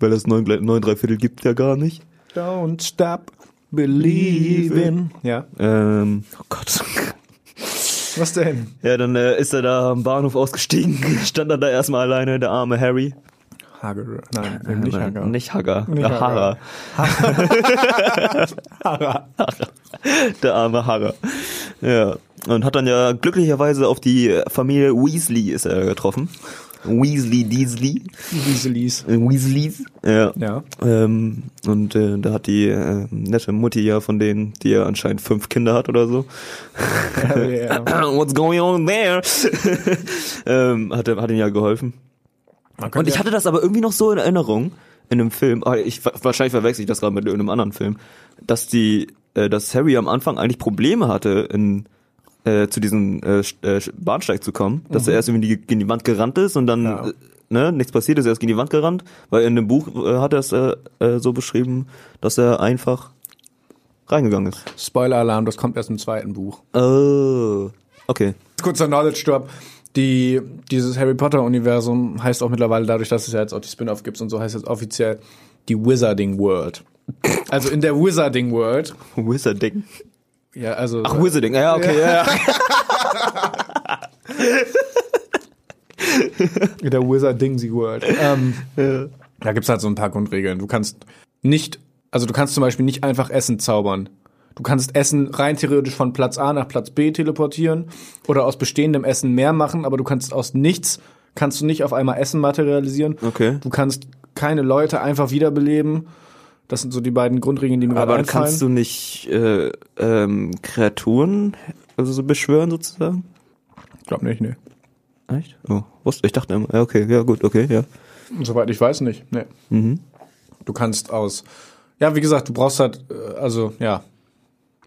S1: Weil das 9, 9 3 Viertel gibt ja gar nicht.
S2: don't stop believing. Ja.
S1: Ähm, oh Gott.
S2: Was denn?
S1: Ja, dann äh, ist er da am Bahnhof ausgestiegen, stand dann da erstmal alleine, der arme Harry.
S2: Hager. Nein, eben nicht
S1: Äh,
S2: Hager.
S1: Nicht Hager.
S2: Nicht
S1: der
S2: Hager.
S1: Harrer.
S2: Hager.
S1: Der arme Harrer. Ja. Und hat dann ja glücklicherweise auf die Familie Weasley ist er getroffen. Weasley Deasley.
S2: Weasleys.
S1: Weasleys. Ja.
S2: Ja.
S1: Ähm, und äh, da hat die äh, nette Mutti ja von denen, die ja anscheinend fünf Kinder hat oder so.
S2: ja.
S1: What's going on there? ähm, hat, er- hat ihm ja geholfen. Und ich hatte das aber irgendwie noch so in Erinnerung in einem Film, ah, ich wahrscheinlich verwechsel ich das gerade mit irgendeinem anderen Film, dass die, äh, dass Harry am Anfang eigentlich Probleme hatte, in äh, zu diesem äh, äh, Bahnsteig zu kommen, dass er erst irgendwie gegen die Wand gerannt ist und dann
S2: Ja.
S1: äh, ne, nichts passiert ist, er ist gegen die Wand gerannt, weil in dem Buch äh, hat er es äh, so beschrieben, dass er einfach reingegangen ist.
S2: Spoiler-Alarm, das kommt erst im zweiten Buch.
S1: Oh, okay.
S2: Kurzer Knowledge Drop. Die, dieses Harry Potter Universum heißt auch mittlerweile dadurch, dass es ja jetzt auch die Spin-off gibt und so heißt es offiziell die Wizarding World. Also in der Wizarding World,
S1: Wizarding.
S2: Ja, also
S1: Ach, Wizarding, ja, okay, ja. ja.
S2: der Wizardingsy World. Ähm, Da gibt's halt so ein paar Grundregeln. Du kannst nicht, also du kannst zum Beispiel nicht einfach Essen zaubern. Du kannst Essen rein theoretisch von Platz A nach Platz B teleportieren oder aus bestehendem Essen mehr machen, aber du kannst aus nichts, kannst du nicht auf einmal Essen materialisieren.
S1: Okay.
S2: Du kannst keine Leute einfach wiederbeleben. Das sind so die beiden Grundregeln, die mir gerade
S1: Aber
S2: einfallen.
S1: kannst du nicht äh, ähm, Kreaturen also so beschwören sozusagen?
S2: ich glaube nicht, nee.
S1: Echt? Oh, wusste ich dachte immer. Ja, okay, ja gut, okay, ja.
S2: Soweit ich weiß nicht. Nee.
S1: Mhm.
S2: Du kannst aus, ja, wie gesagt, du brauchst halt, äh, also, ja.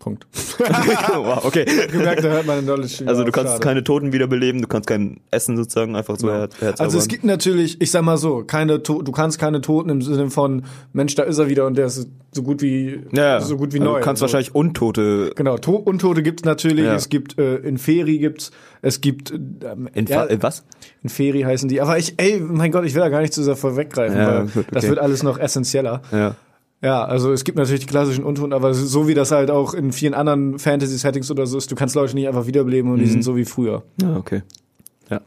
S2: Punkt.
S1: wow, okay.
S2: Gemerkt, da hört meine Knowledge.
S1: Also du kannst
S2: schade.
S1: keine Toten wiederbeleben, du kannst kein Essen sozusagen einfach so her herzaubern.
S2: Also es gibt natürlich, ich sag mal so, keine to du kannst keine Toten im Sinne von Mensch, da ist er wieder und der ist so gut wie
S1: ja,
S2: so gut wie
S1: also
S2: neu.
S1: Du kannst
S2: so.
S1: wahrscheinlich Untote
S2: genau, to Untote gibt's natürlich,
S1: Ja.
S2: es gibt äh, Inferi gibt's, es gibt ähm,
S1: in
S2: ja,
S1: äh, was?
S2: Inferi heißen die, aber ich ey, mein Gott, ich will da gar nicht zu sehr vorweggreifen,
S1: Ja,
S2: weil
S1: gut,
S2: das
S1: okay.
S2: wird alles noch essentieller.
S1: Ja.
S2: Ja, also es gibt natürlich die klassischen Untoten, aber so wie das halt auch in vielen anderen Fantasy-Settings oder so ist, du kannst Leute nicht einfach wiederbeleben und
S1: Mhm.
S2: die sind so wie früher.
S1: Ja, okay. Ja.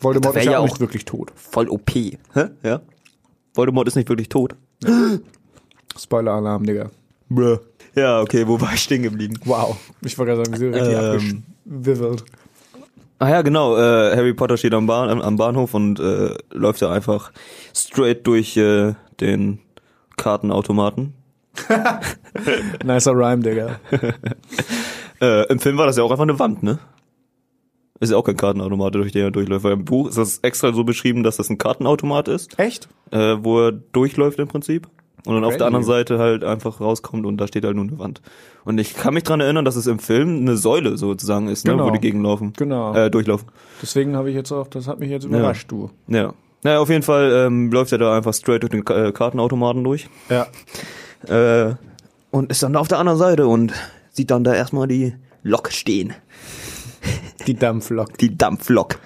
S2: Voldemort ist ja,
S1: ja
S2: auch nicht wirklich tot.
S1: Voll OP. Hä? Ja. Voldemort ist nicht wirklich tot.
S2: Spoiler-Alarm, Digga.
S1: Bruh. Ja, okay, wo war ich stehen geblieben?
S2: Wow. Ich wollte gerade sagen, wir richtig
S1: Ähm. Ah ja, genau. Äh, Harry Potter steht am, Bahn, am, am Bahnhof und äh, läuft da einfach straight durch äh, den Kartenautomaten.
S2: Nicer Rhyme, Digga.
S1: Äh, Im Film war das ja auch einfach eine Wand, ne? Ist ja auch kein Kartenautomat, durch den er durchläuft. Weil im Buch ist das extra so beschrieben, dass das ein Kartenautomat ist,
S2: Echt?
S1: äh, wo er durchläuft im Prinzip. Und dann auf der anderen Seite halt einfach rauskommt und da steht halt nur eine Wand. Und ich kann mich dran erinnern, dass es im Film eine Säule sozusagen ist, ne,
S2: Genau.
S1: wo die gegenlaufen.
S2: Genau.
S1: Äh, durchlaufen.
S2: Deswegen habe ich jetzt auch, das hat mich jetzt überrascht, du.
S1: Ja. Naja, auf jeden Fall ähm, läuft er da einfach straight durch den Ka- äh, Kartenautomaten durch.
S2: Ja.
S1: Äh, und ist dann da auf der anderen Seite und sieht dann da erstmal die Lok stehen.
S2: Die Dampflok.
S1: Die Dampflok.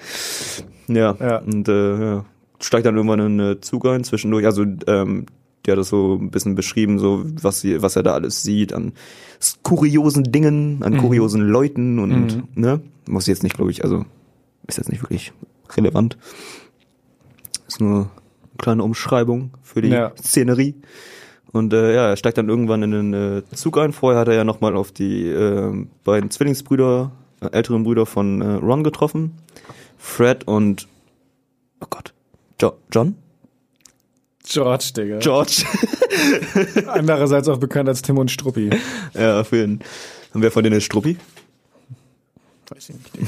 S1: Ja.
S2: Ja.
S1: Und äh, ja. steigt dann irgendwann in einen Zug ein zwischendurch. Also ähm, der hat das so ein bisschen beschrieben, so was, sie, was er da alles sieht an kuriosen Dingen, an kuriosen Leuten und ne, muss jetzt nicht, glaube ich, also ist jetzt nicht wirklich relevant. Ist nur eine kleine Umschreibung für die
S2: Ja.
S1: Szenerie. Und äh, ja, er steigt dann irgendwann in den äh, Zug ein. Vorher hat er ja nochmal auf die äh, beiden Zwillingsbrüder, äh, älteren Brüder von äh, Ron getroffen. Fred und oh Gott. Jo John?
S2: George, Digga.
S1: George.
S2: Andererseits auch bekannt als Tim und Struppi.
S1: ja, für ihn. Und wer von denen ist Struppi?
S2: Weiß ich nicht, Digga.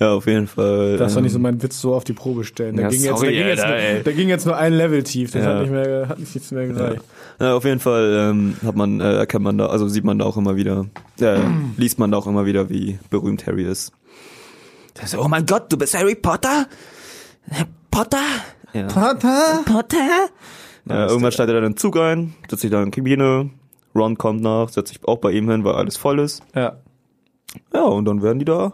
S1: Ja, auf jeden Fall.
S2: Darfst doch nicht so
S1: ähm,
S2: meinen Witz so auf die Probe stellen. Der,
S1: Ja,
S2: ging, jetzt, der,
S1: sorry,
S2: ging, jetzt nur, der ging jetzt nur ein Level tief. Das
S1: Ja.
S2: hat nicht mehr, hat nicht nichts mehr gereicht.
S1: Ja, auf jeden Fall ähm, hat man, äh, erkennt man da, also sieht man da auch immer wieder, äh, liest man da auch immer wieder, wie berühmt Harry ist. Der so, oh mein Gott, du bist Harry Potter? Herr Potter? Ja.
S2: Papa?
S1: Potter? Ja, irgendwann steigt er dann in den Zug ein, setzt sich da in die Kabine, Ron kommt nach, setzt sich auch bei ihm hin, weil alles voll ist.
S2: Ja.
S1: Ja, und dann werden die da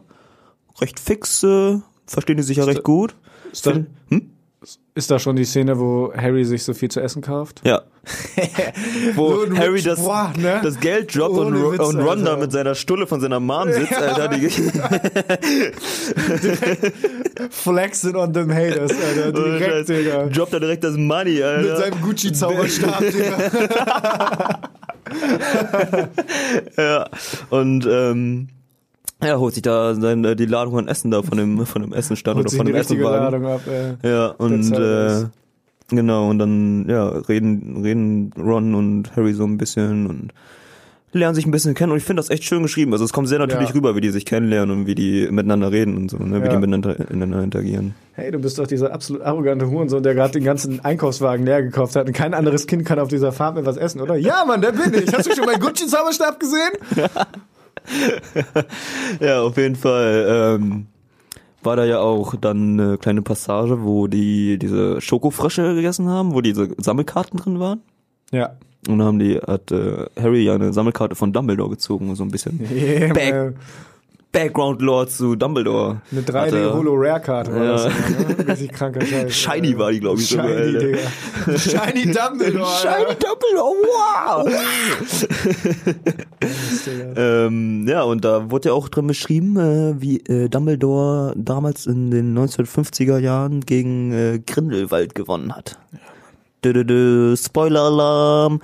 S1: recht fix, äh, verstehen die sich ja recht gut.
S2: Ist da,
S1: Hm?
S2: ist da schon die Szene, wo Harry sich so viel zu essen kauft?
S1: Ja. Wo
S2: So
S1: Harry das,
S2: Boy, ne?
S1: das Geld droppt und,
S2: Witz,
S1: und Ron da
S2: Alter.
S1: mit seiner Stulle von seiner Mom sitzt, Alter. Die,
S2: Flexing on them haters, Alter. Direkt, Digga.
S1: droppt er direkt das Money, Alter.
S2: Mit seinem Gucci-Zauberstab, Digga.
S1: ja. Und ähm, ja, holt sich da sein, äh, die Ladung an Essen da von dem, von dem Essenstand oder von dem Essenwagen.
S2: Ladung ab, ey.
S1: Ja, und äh, genau, und dann ja, reden, reden Ron und Harry so ein bisschen und lernen sich ein bisschen kennen und ich finde das echt schön geschrieben. Also es kommt sehr natürlich
S2: Ja.
S1: rüber, wie die sich kennenlernen und wie die miteinander reden und so, ne? wie
S2: Ja.
S1: die miteinander, miteinander interagieren.
S2: Hey, du bist doch dieser absolut arrogante Hurensohn, der gerade den ganzen Einkaufswagen leer gekauft hat und kein anderes Kind kann auf dieser Fahrt mehr was essen, oder? Ja, Mann, der bin ich. Hast du schon meinen Gucci-Zauberstab gesehen?
S1: Ja, auf jeden Fall. Ähm, war da ja auch dann eine kleine Passage, wo die diese Schokofrösche gegessen haben, wo diese Sammelkarten drin waren.
S2: Ja.
S1: Und dann haben die, hat äh, Harry ja eine Sammelkarte von Dumbledore gezogen, so ein bisschen
S2: Yeah,
S1: Back-. Background Lore zu Dumbledore.
S2: Eine
S1: Hat er-
S2: 3D-Holo-Rare-Karte war
S1: Ja.
S2: das. Ne? Richtig kranker Scheiß.
S1: Shiny war die, glaube ich, sogar.
S2: Shiny,
S1: Alter.
S2: Digga. Shiny Dumbledore.
S1: Shiny Dumbledore, wow!
S2: Digga.
S1: ähm, ja, und da wurde ja auch drin beschrieben, äh, wie äh, Dumbledore damals in den 1950er Jahren gegen äh, Grindelwald gewonnen hat. Dö, Spoiler-Alarm.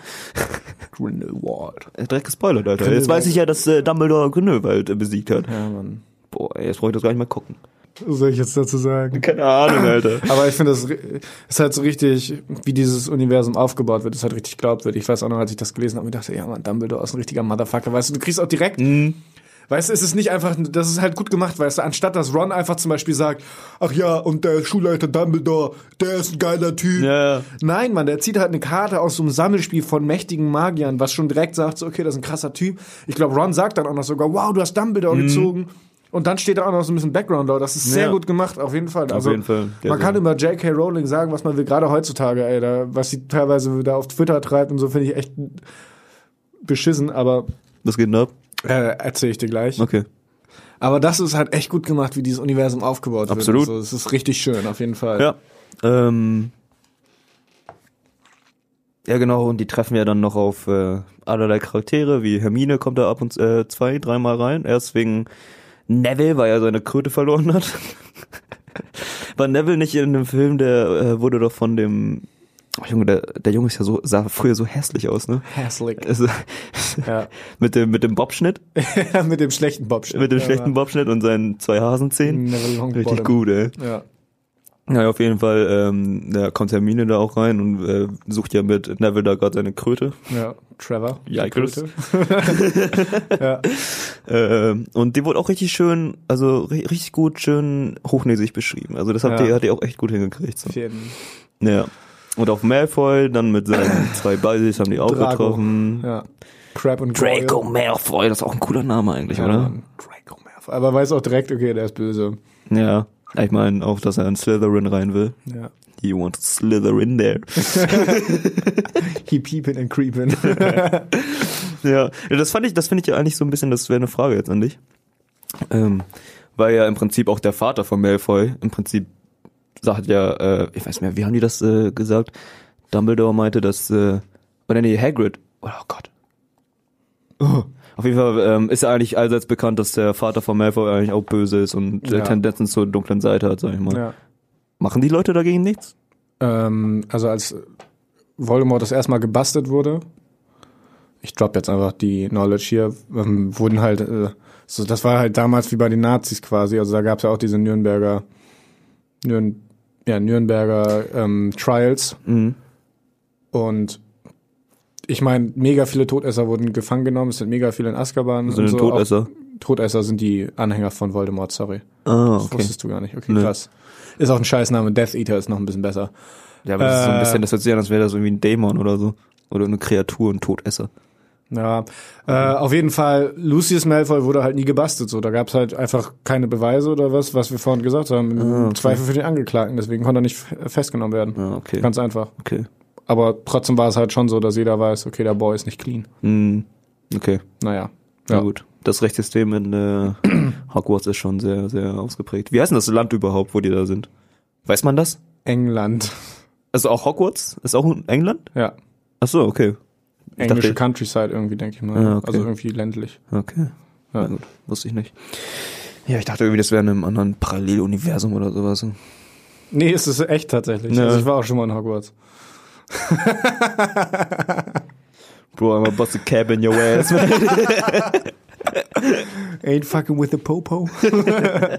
S2: Grindelwald.
S1: Äh, Direkt gespoilert, Alter. Jetzt weiß ich ja, dass äh, Dumbledore Grindelwald äh, besiegt hat.
S2: Ja, Mann.
S1: Boah, jetzt brauche ich das gar nicht mal gucken.
S2: Was soll ich jetzt dazu sagen?
S1: Keine Ahnung, Alter.
S2: Aber ich finde, das ist halt so richtig, wie dieses Universum aufgebaut wird, ist halt richtig glaubwürdig. Ich weiß auch noch, als ich das gelesen habe, mir dachte, ja man, Dumbledore ist ein richtiger Motherfucker. Weißt du, du kriegst auch direkt,
S1: Mhm.
S2: Weißt du, es ist nicht einfach, das ist halt gut gemacht, weißt du, anstatt dass Ron einfach zum Beispiel sagt, ach ja, und der Schulleiter Dumbledore, der ist ein geiler Typ.
S1: Ja, ja.
S2: Nein, Mann, der zieht halt eine Karte aus so einem Sammelspiel von mächtigen Magiern, was schon direkt sagt, so, okay, das ist ein krasser Typ. Ich glaube, Ron sagt dann auch noch sogar, wow, du hast Dumbledore gezogen. Und dann steht da auch noch so ein bisschen Background da. Das ist sehr
S1: Mhm. Ja.
S2: gut gemacht, auf jeden Fall. Also,
S1: jeden Fall. Ja,
S2: man kann über J.K. Rowling sagen, was man will, gerade heutzutage, ey, da, was sie teilweise da auf Twitter treibt und so, finde ich echt beschissen, aber
S1: Was geht denn ab?
S2: Äh, erzähle ich dir gleich.
S1: Okay.
S2: Aber das ist halt echt gut gemacht, wie dieses Universum aufgebaut
S1: Absolut.
S2: wird. Also, es ist richtig schön, auf jeden Fall.
S1: Ja. Ähm, ja, genau, und die treffen ja dann noch auf äh, allerlei Charaktere, wie Hermine kommt da ab und äh, zwei, dreimal rein. Erst wegen Neville, weil er seine Kröte verloren hat. War Neville nicht in dem Film, der äh, wurde doch von dem oh, Junge, der, der Junge ist ja so, sah früher so hässlich aus, ne?
S2: Hässlich.
S1: Also,
S2: Ja.
S1: mit dem, mit dem Bobschnitt,
S2: mit dem schlechten Bob.
S1: mit dem schlechten Bobschnitt und seinen zwei Hasenzähnen. Richtig gut, ey.
S2: Ja.
S1: Ja, auf jeden Fall, ähm, da kommt Hermine da auch rein und äh, sucht ja mit Neville da gerade seine Kröte.
S2: Ja, Trevor.
S1: Yikes.
S2: ja.
S1: Äh, und die wurde auch richtig schön, also ri richtig gut, schön hochnäsig beschrieben. Also das hat,
S2: Ja.
S1: die, hat die auch echt gut hingekriegt. So.
S2: Auf jeden.
S1: Ja. Und auf Malfoy, dann mit seinen zwei Buddies haben die auch
S2: Drago.
S1: getroffen.
S2: Ja. Crab und
S1: Draco
S2: Goyle.
S1: Malfoy, das ist auch ein cooler Name eigentlich,
S2: Ja,
S1: oder?
S2: Draco Malfoy. Aber weiß auch direkt, okay, der ist böse.
S1: Ja. Ich meine auch, dass er in Slytherin rein will.
S2: Ja.
S1: You want to slither in there.
S2: He peeping and creeping.
S1: Ja, ja, das fand ich, das finde ich ja eigentlich so ein bisschen, das wäre eine Frage jetzt an dich. Ähm, weil ja im Prinzip auch der Vater von Malfoy im Prinzip sagt ja, äh, ich weiß nicht mehr, wie haben die das äh, gesagt? Dumbledore meinte, dass, äh, oder nee, Hagrid, oh Gott. Oh. Auf jeden Fall ähm, ist ja eigentlich allseits bekannt, dass der Vater von Malfoy eigentlich auch böse ist und äh,
S2: Ja.
S1: Tendenzen zur dunklen Seite hat, sag ich mal.
S2: ja.
S1: Machen die Leute dagegen nichts?
S2: Ähm, also als Voldemort das erstmal gebastelt wurde, ich drop jetzt einfach die Knowledge hier, ähm, wurden halt, äh, so, das war halt damals wie bei den Nazis quasi, also da gab es ja auch diese Nürnberger, Nürn, ja, Nürnberger ähm, Trials
S1: Mhm.
S2: und ich meine, mega viele Todesser wurden gefangen genommen, es sind mega viele in Azkaban.
S1: Sind
S2: so.
S1: Todesser?
S2: Auch, Todesser sind die Anhänger von Voldemort, sorry.
S1: Ah,
S2: Das
S1: okay.
S2: wusstest du gar nicht. Okay,
S1: Nö.
S2: krass. Ist auch ein Scheißname. Death Eater ist noch ein bisschen besser.
S1: Ja, aber das ist so ein
S2: Äh,
S1: bisschen, das hört sich an, als wäre das irgendwie ein Dämon oder so. Oder eine Kreatur, ein Todesser.
S2: Ja, äh, auf jeden Fall, Lucius Malfoy wurde halt nie gebastelt. So, da gab es halt einfach keine Beweise oder was, was wir vorhin gesagt haben.
S1: Ah, okay.
S2: Zweifel für den Angeklagten, deswegen konnte er nicht festgenommen werden.
S1: Ah, okay.
S2: Ganz einfach.
S1: Okay.
S2: Aber trotzdem war es halt schon so, dass jeder weiß, okay, der Boy ist nicht clean.
S1: Hm, okay.
S2: Naja.
S1: Na
S2: Ja.
S1: gut. Das Rechtssystem in äh, Hogwarts ist schon sehr, sehr ausgeprägt. Wie heißt denn das Land überhaupt, wo die da sind? Weiß man das?
S2: England.
S1: Also auch Hogwarts? Ist auch England?
S2: Ja.
S1: Ach so, okay. Ich
S2: Englische
S1: dachte-
S2: Countryside irgendwie, denke ich mal.
S1: Ah, okay.
S2: Also irgendwie ländlich.
S1: Okay.
S2: Ja.
S1: Na gut, wusste ich nicht. Ja, ich dachte irgendwie, das wäre in einem anderen Paralleluniversum oder sowas.
S2: Nee, es ist echt tatsächlich.
S1: Ja.
S2: Also ich war auch schon mal in Hogwarts.
S1: Bro, I'm about to cab in your ass. man.
S2: Ain't fucking with the popo. ja,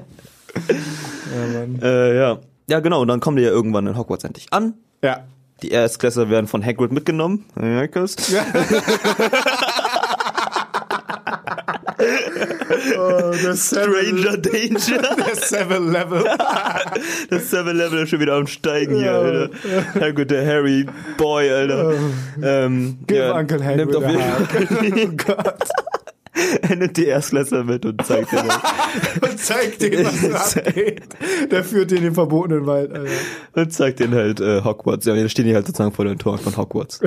S2: Mann.
S1: äh, ja. Ja, genau. Und dann kommen die ja irgendwann in Hogwarts endlich an.
S2: Ja.
S1: Die Erstklässler werden von Hagrid mitgenommen. Ja.
S2: Oh, das
S1: Stranger Danger.
S2: Der Seven Level.
S1: Das Seven Level ist schon wieder am Steigen hier,
S2: Ja.
S1: Alter. Herrgott, der Harry Boy, Alter. Ähm,
S2: Give
S1: ja,
S2: Uncle Hagrid
S1: nimmt auf jeden. Fall,
S2: Oh Gott.
S1: er nimmt die Erstklässler mit und zeigt dir das.
S2: Und zeigt denen, was da abgeht. Der führt den in den verbotenen Wald, Alter.
S1: Und zeigt denen halt äh, Hogwarts. Ja, und dann stehen die halt sozusagen vor den Toren von Hogwarts.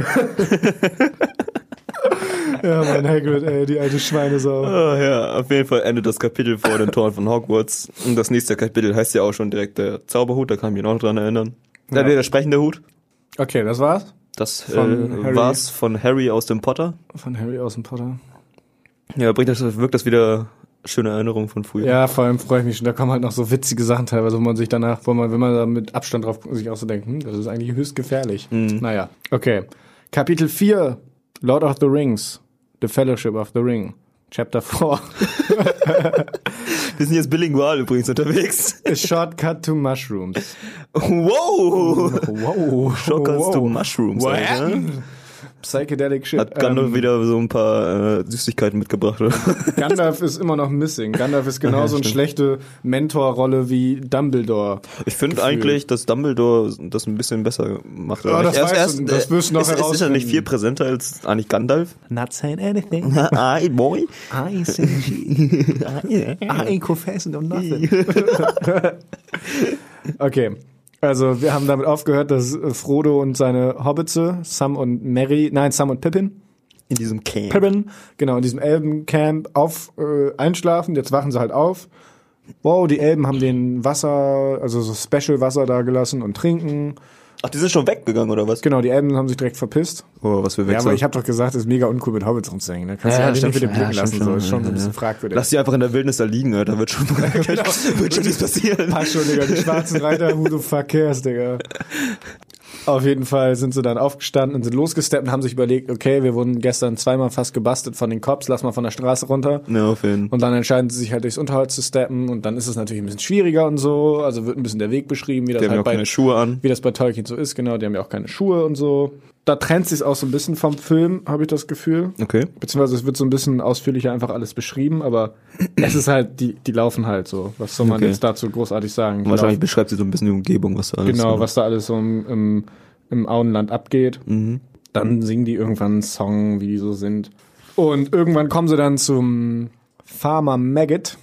S2: Ja, mein Hagrid, ey, die alte Schweinesau.
S1: Oh, ja, auf jeden Fall endet das Kapitel vor den Toren von Hogwarts. Und das nächste Kapitel heißt ja auch schon direkt der Zauberhut, da kann ich mich noch dran erinnern.
S2: Ja.
S1: Ja. Der sprechende Hut.
S2: Okay, das war's?
S1: Das
S2: Von
S1: äh,
S2: Harry.
S1: war's von Harry aus dem Potter.
S2: Von Harry aus dem Potter.
S1: Ja, bringt das, wirkt das wieder schöne Erinnerungen von früher.
S2: Ja, vor allem freue ich mich schon. Da kommen halt noch so witzige Sachen teilweise, wo man sich danach, wo man, wenn man da mit Abstand drauf guckt, sich auch so denkt, hm, das ist eigentlich höchst gefährlich.
S1: Mhm.
S2: Naja, okay. Kapitel 4, Lord of the Rings, The Fellowship of the Ring. Chapter 4.
S1: Wir sind jetzt bilingual übrigens unterwegs.
S2: A Shortcut to Mushrooms.
S1: Wow!
S2: Wow.
S1: Shortcuts to Mushrooms,
S2: What
S1: Alter.
S2: Psychedelic Shit.
S1: Hat Gandalf
S2: Ähm,
S1: wieder so ein paar äh, Süßigkeiten mitgebracht, oder?
S2: Gandalf ist immer noch missing. Gandalf ist genauso eine
S1: stimmt.
S2: schlechte Mentorrolle wie Dumbledore.
S1: Ich finde eigentlich, dass Dumbledore das ein bisschen besser macht.
S2: Ja, das
S1: Er ist
S2: weißt du, das wirst du noch
S1: ist, ist, ist er
S2: herausfinden.
S1: nicht viel präsenter als eigentlich Gandalf?
S2: Not saying anything.
S1: Aye, boy.
S2: I shit. I ain't confessing on nothing. okay. Also, wir haben damit aufgehört, dass äh, Frodo und seine Hobbitze, Sam und Mary, nein, Sam und Pippin,
S1: In diesem Camp.
S2: Pippin, genau, in diesem Elbencamp auf, äh, einschlafen. Jetzt wachen sie halt auf. Wow, die Elben haben den Wasser, also so Special Wasser da gelassen und trinken.
S1: Ach, die sind schon weggegangen, oder was?
S2: Genau, die Elben haben sich direkt verpisst.
S1: Oh, was für
S2: Ja,
S1: Wechsel.
S2: aber ich habe doch gesagt, es ist mega uncool mit Hobbits rumzuhängen. Ne? Kannst
S1: Ja,
S2: du ja,
S1: ja,
S2: nicht wieder
S1: schon.
S2: blicken
S1: Ja,
S2: lassen.
S1: stimmt
S2: So.
S1: schon.
S2: Ist schon
S1: Ja,
S2: ein bisschen
S1: ja.
S2: fragwürdig.
S1: Lass die einfach in der Wildnis da liegen, Alter. Wird schon, wird schon nichts passieren.
S2: Passt schon, Digga. Die schwarzen Reiter, who the fuck cares, Digga. Auf jeden Fall sind sie dann aufgestanden und sind losgesteppt und haben sich überlegt, okay, wir wurden gestern zweimal fast gebastelt von den Cops, lass mal von der Straße runter.
S1: Ja, auf jeden
S2: Und dann entscheiden sie sich halt durchs Unterholz zu steppen und dann ist es natürlich ein bisschen schwieriger und so. Also wird ein bisschen der Weg beschrieben, wie das
S1: Die haben ja
S2: halt
S1: auch
S2: bei,
S1: keine Schuhe an.
S2: wie das bei Tolkien so ist, genau. Die haben ja auch keine Schuhe und so. Da trennt sich auch so ein bisschen vom Film, habe ich das Gefühl.
S1: Okay.
S2: Beziehungsweise es wird so ein bisschen ausführlicher einfach alles beschrieben, aber es ist halt, die, die laufen halt so. Was soll man
S1: Okay.
S2: jetzt dazu großartig sagen? Die
S1: Wahrscheinlich
S2: laufen-
S1: beschreibt sie so ein bisschen die Umgebung, was da alles
S2: Genau,
S1: so-
S2: was da alles so im, im, im Auenland abgeht.
S1: Mhm.
S2: Dann singen die irgendwann einen Song, wie die so sind. Und irgendwann kommen sie dann zum Farmer Maggot.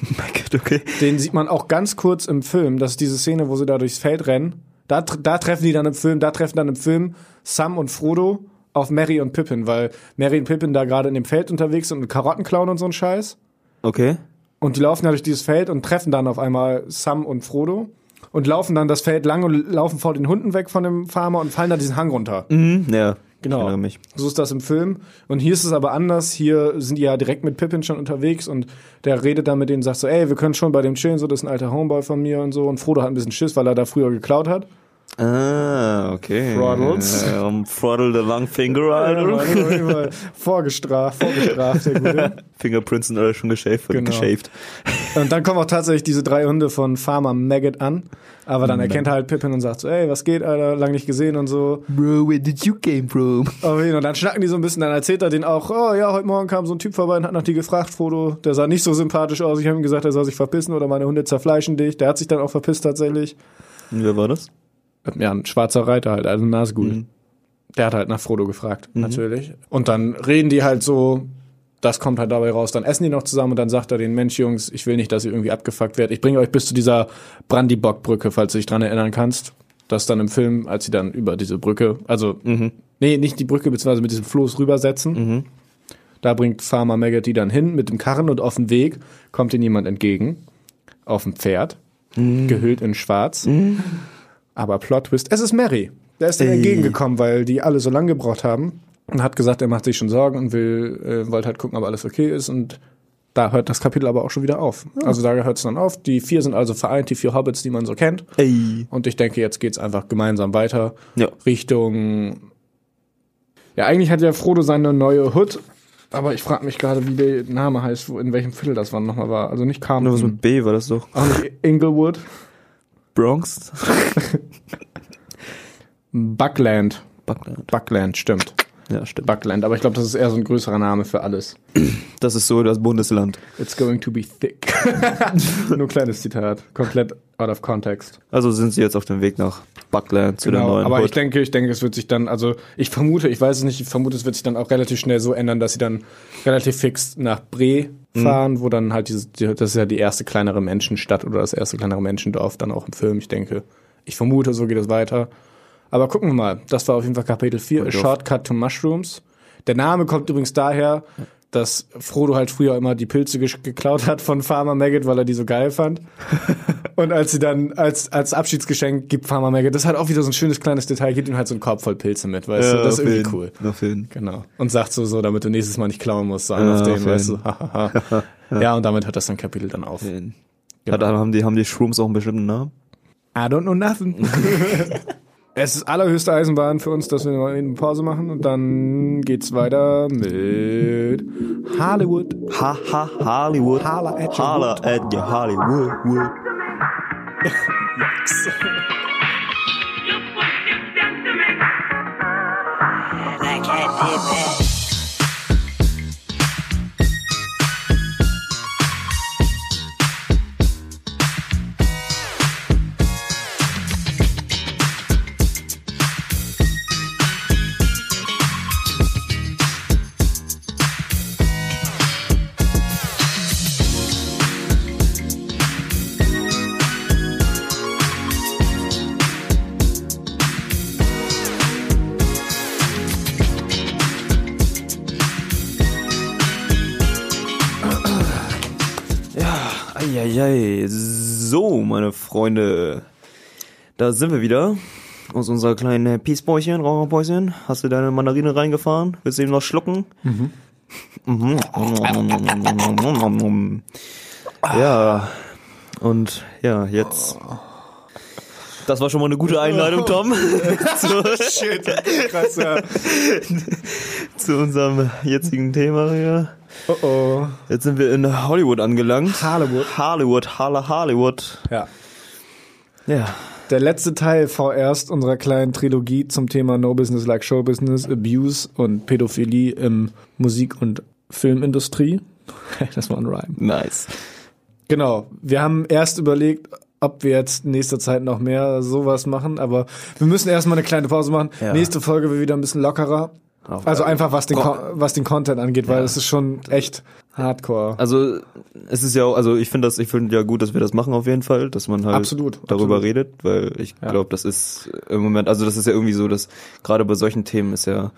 S1: okay.
S2: Den sieht man auch ganz kurz im Film. Das ist diese Szene, wo sie da durchs Feld rennen. Da, da treffen die dann im Film, da treffen dann im Film Sam und Frodo auf Mary und Pippin, weil Mary und Pippin da gerade in dem Feld unterwegs sind und Karotten klauen und so ein Scheiß.
S1: Okay.
S2: Und die laufen ja durch dieses Feld und treffen dann auf einmal Sam und Frodo und laufen dann das Feld lang und laufen vor den Hunden weg von dem Farmer und fallen da diesen Hang runter.
S1: Mhm. Ja.
S2: Genau.
S1: Ich mich.
S2: So ist das im Film. Und hier ist es aber anders. Hier sind die ja direkt mit Pippin schon unterwegs und der redet dann mit denen und sagt so, ey, wir können schon bei dem chillen, so, das ist ein alter Homeboy von mir und so. Und Frodo hat ein bisschen Schiss, weil er da früher geklaut hat.
S1: Ah, okay.
S2: Throttles.
S1: Äh, um, Throttle the long finger, Alter.
S2: vorgestraft, vorgestraft, der Gute.
S1: Fingerprints sind alle schon geschaved.
S2: Genau.
S1: geschaved.
S2: Und dann kommen auch tatsächlich diese drei Hunde von Farmer Maggot an. Aber dann erkennt er halt Pippin und sagt so, ey, was geht, Alter, lang nicht gesehen und so.
S1: Bro, where did you came from?
S2: Und dann schnacken die so ein bisschen, dann erzählt er denen auch, oh ja, heute Morgen kam so ein Typ vorbei und hat nach dir gefragt, Frodo. Der sah nicht so sympathisch aus. Ich habe ihm gesagt, er soll sich verpissen oder meine Hunde zerfleischen dich. Der hat sich dann auch verpisst tatsächlich.
S1: Und wer war das?
S2: Ja, ein schwarzer Reiter halt, also ein Nazgul. Der hat halt nach Frodo gefragt, natürlich. Und dann reden die halt so, das kommt halt dabei raus. Dann essen die noch zusammen und dann sagt er den Mensch, Jungs, ich will nicht, dass ihr irgendwie abgefuckt werdet. Ich bringe euch bis zu dieser Brandybock-Brücke, falls du dich dran erinnern kannst. Das dann im Film, als sie dann über diese Brücke, also, nee, nicht die Brücke, beziehungsweise mit diesem Floß rübersetzen. Da bringt Farmer Maggot die dann hin mit dem Karren und auf dem Weg kommt ihnen jemand entgegen. Auf dem Pferd, gehüllt in schwarz. Aber Plot Twist, es ist Mary. Der ist
S1: Ey.
S2: entgegengekommen, weil die alle so lange gebraucht haben und hat gesagt, er macht sich schon Sorgen und will, äh, wollte halt gucken, ob alles okay ist und da hört das Kapitel aber auch schon wieder auf. Also da hört es dann auf. Die vier sind also vereint, die vier Hobbits, die man so kennt.
S1: Ey.
S2: Und ich denke, jetzt geht's einfach gemeinsam weiter
S1: Ja.
S2: Richtung. Ja, eigentlich hat ja Frodo seine neue Hood, aber ich frage mich gerade, wie der Name heißt, wo, in welchem Viertel das wann nochmal war. Also nicht
S1: Nur was
S2: Carmen,
S1: mit B war das doch.
S2: auch nicht Inglewood,
S1: Bronx?
S2: Buckland.
S1: Buckland.
S2: Buckland, stimmt.
S1: Ja, stimmt.
S2: Buckland, aber ich glaube, das ist eher so ein größerer Name für alles.
S1: Das ist so das Bundesland.
S2: It's going to be thick. Nur ein kleines Zitat, komplett out of context.
S1: Also sind sie jetzt auf dem Weg nach Buckland zu der
S2: Genau,
S1: neuen
S2: aber ich
S1: Hood.
S2: denke, ich denke, es wird sich dann, also ich vermute, ich weiß es nicht, ich vermute, es wird sich dann auch relativ schnell so ändern, dass sie dann relativ fix nach Bre
S1: Mhm.
S2: fahren, wo dann halt dieses, die- das ist ja die erste kleinere Menschenstadt oder das erste kleinere Menschendorf dann auch im Film, ich denke. Ich vermute, so geht es weiter. Aber gucken wir mal, das war auf jeden Fall Kapitel 4, A. Shortcut to Mushrooms. Der Name kommt übrigens daher, dass Frodo halt früher immer die Pilze geklaut hat von Farmer Maggot, weil er die so geil fand. Und als sie dann als, als Abschiedsgeschenk gibt Farmer Maggot, das halt auch wieder so ein schönes kleines Detail, gibt ihm halt so einen Korb voll Pilze mit, weißt du, das ist irgendwie cool.
S1: Auf jeden.
S2: Genau. Und sagt so, so, damit du nächstes Mal nicht klauen musst, so
S1: Ja,
S2: auf den, weißt du. ja, und damit hört das dann Kapitel dann auf. Genau.
S1: Hat, haben, die, haben die Shrooms auch einen bestimmten Namen?
S2: I don't know nothing. es ist allerhöchste Eisenbahn für uns, dass wir mal eine Pause machen und dann geht's weiter mit Hollywood.
S1: Ha, ha, Hollywood.
S2: Holla at your
S1: Holla at your Hollywood. Wood.
S3: Cat did that.
S1: So, meine Freunde. Da sind wir wieder. Aus unserer kleinen Peacebäuchchen, Raucherpäuschen. Hast du deine Mandarine reingefahren? Willst du eben noch schlucken? Mhm. Ja. Und ja, jetzt. Das war schon mal eine gute Einleitung, Tom, zu,
S2: Shit, krass, ja.
S1: zu unserem jetzigen Thema hier.
S2: Oh oh.
S1: Jetzt sind wir in Hollywood angelangt.
S2: Hollywood.
S1: Hollywood, Halle, Hollywood.
S2: Ja.
S1: Ja.
S2: Der letzte Teil vorerst unserer kleinen Trilogie zum Thema No Business Like Show Business, Abuse und Pädophilie im Musik- und Filmindustrie. Das war ein Rhyme.
S1: Nice.
S2: Genau. Wir haben erst überlegt, ob wir jetzt in nächster Zeit noch mehr sowas machen, aber wir müssen erstmal eine kleine Pause machen.
S1: Ja.
S2: Nächste Folge wird wieder ein bisschen lockerer. Also einfach was den, was den Content angeht, weil es ist schon echt hardcore.
S1: Also es ist ja auch, also ich finde das, ich finde ja gut, dass wir das machen auf jeden Fall, dass man halt
S2: Absolut,
S1: darüber
S2: absolut.
S1: redet, weil ich
S2: Ja.
S1: glaube, das ist im Moment, also das ist ja irgendwie so, dass gerade bei solchen Themen ist ja,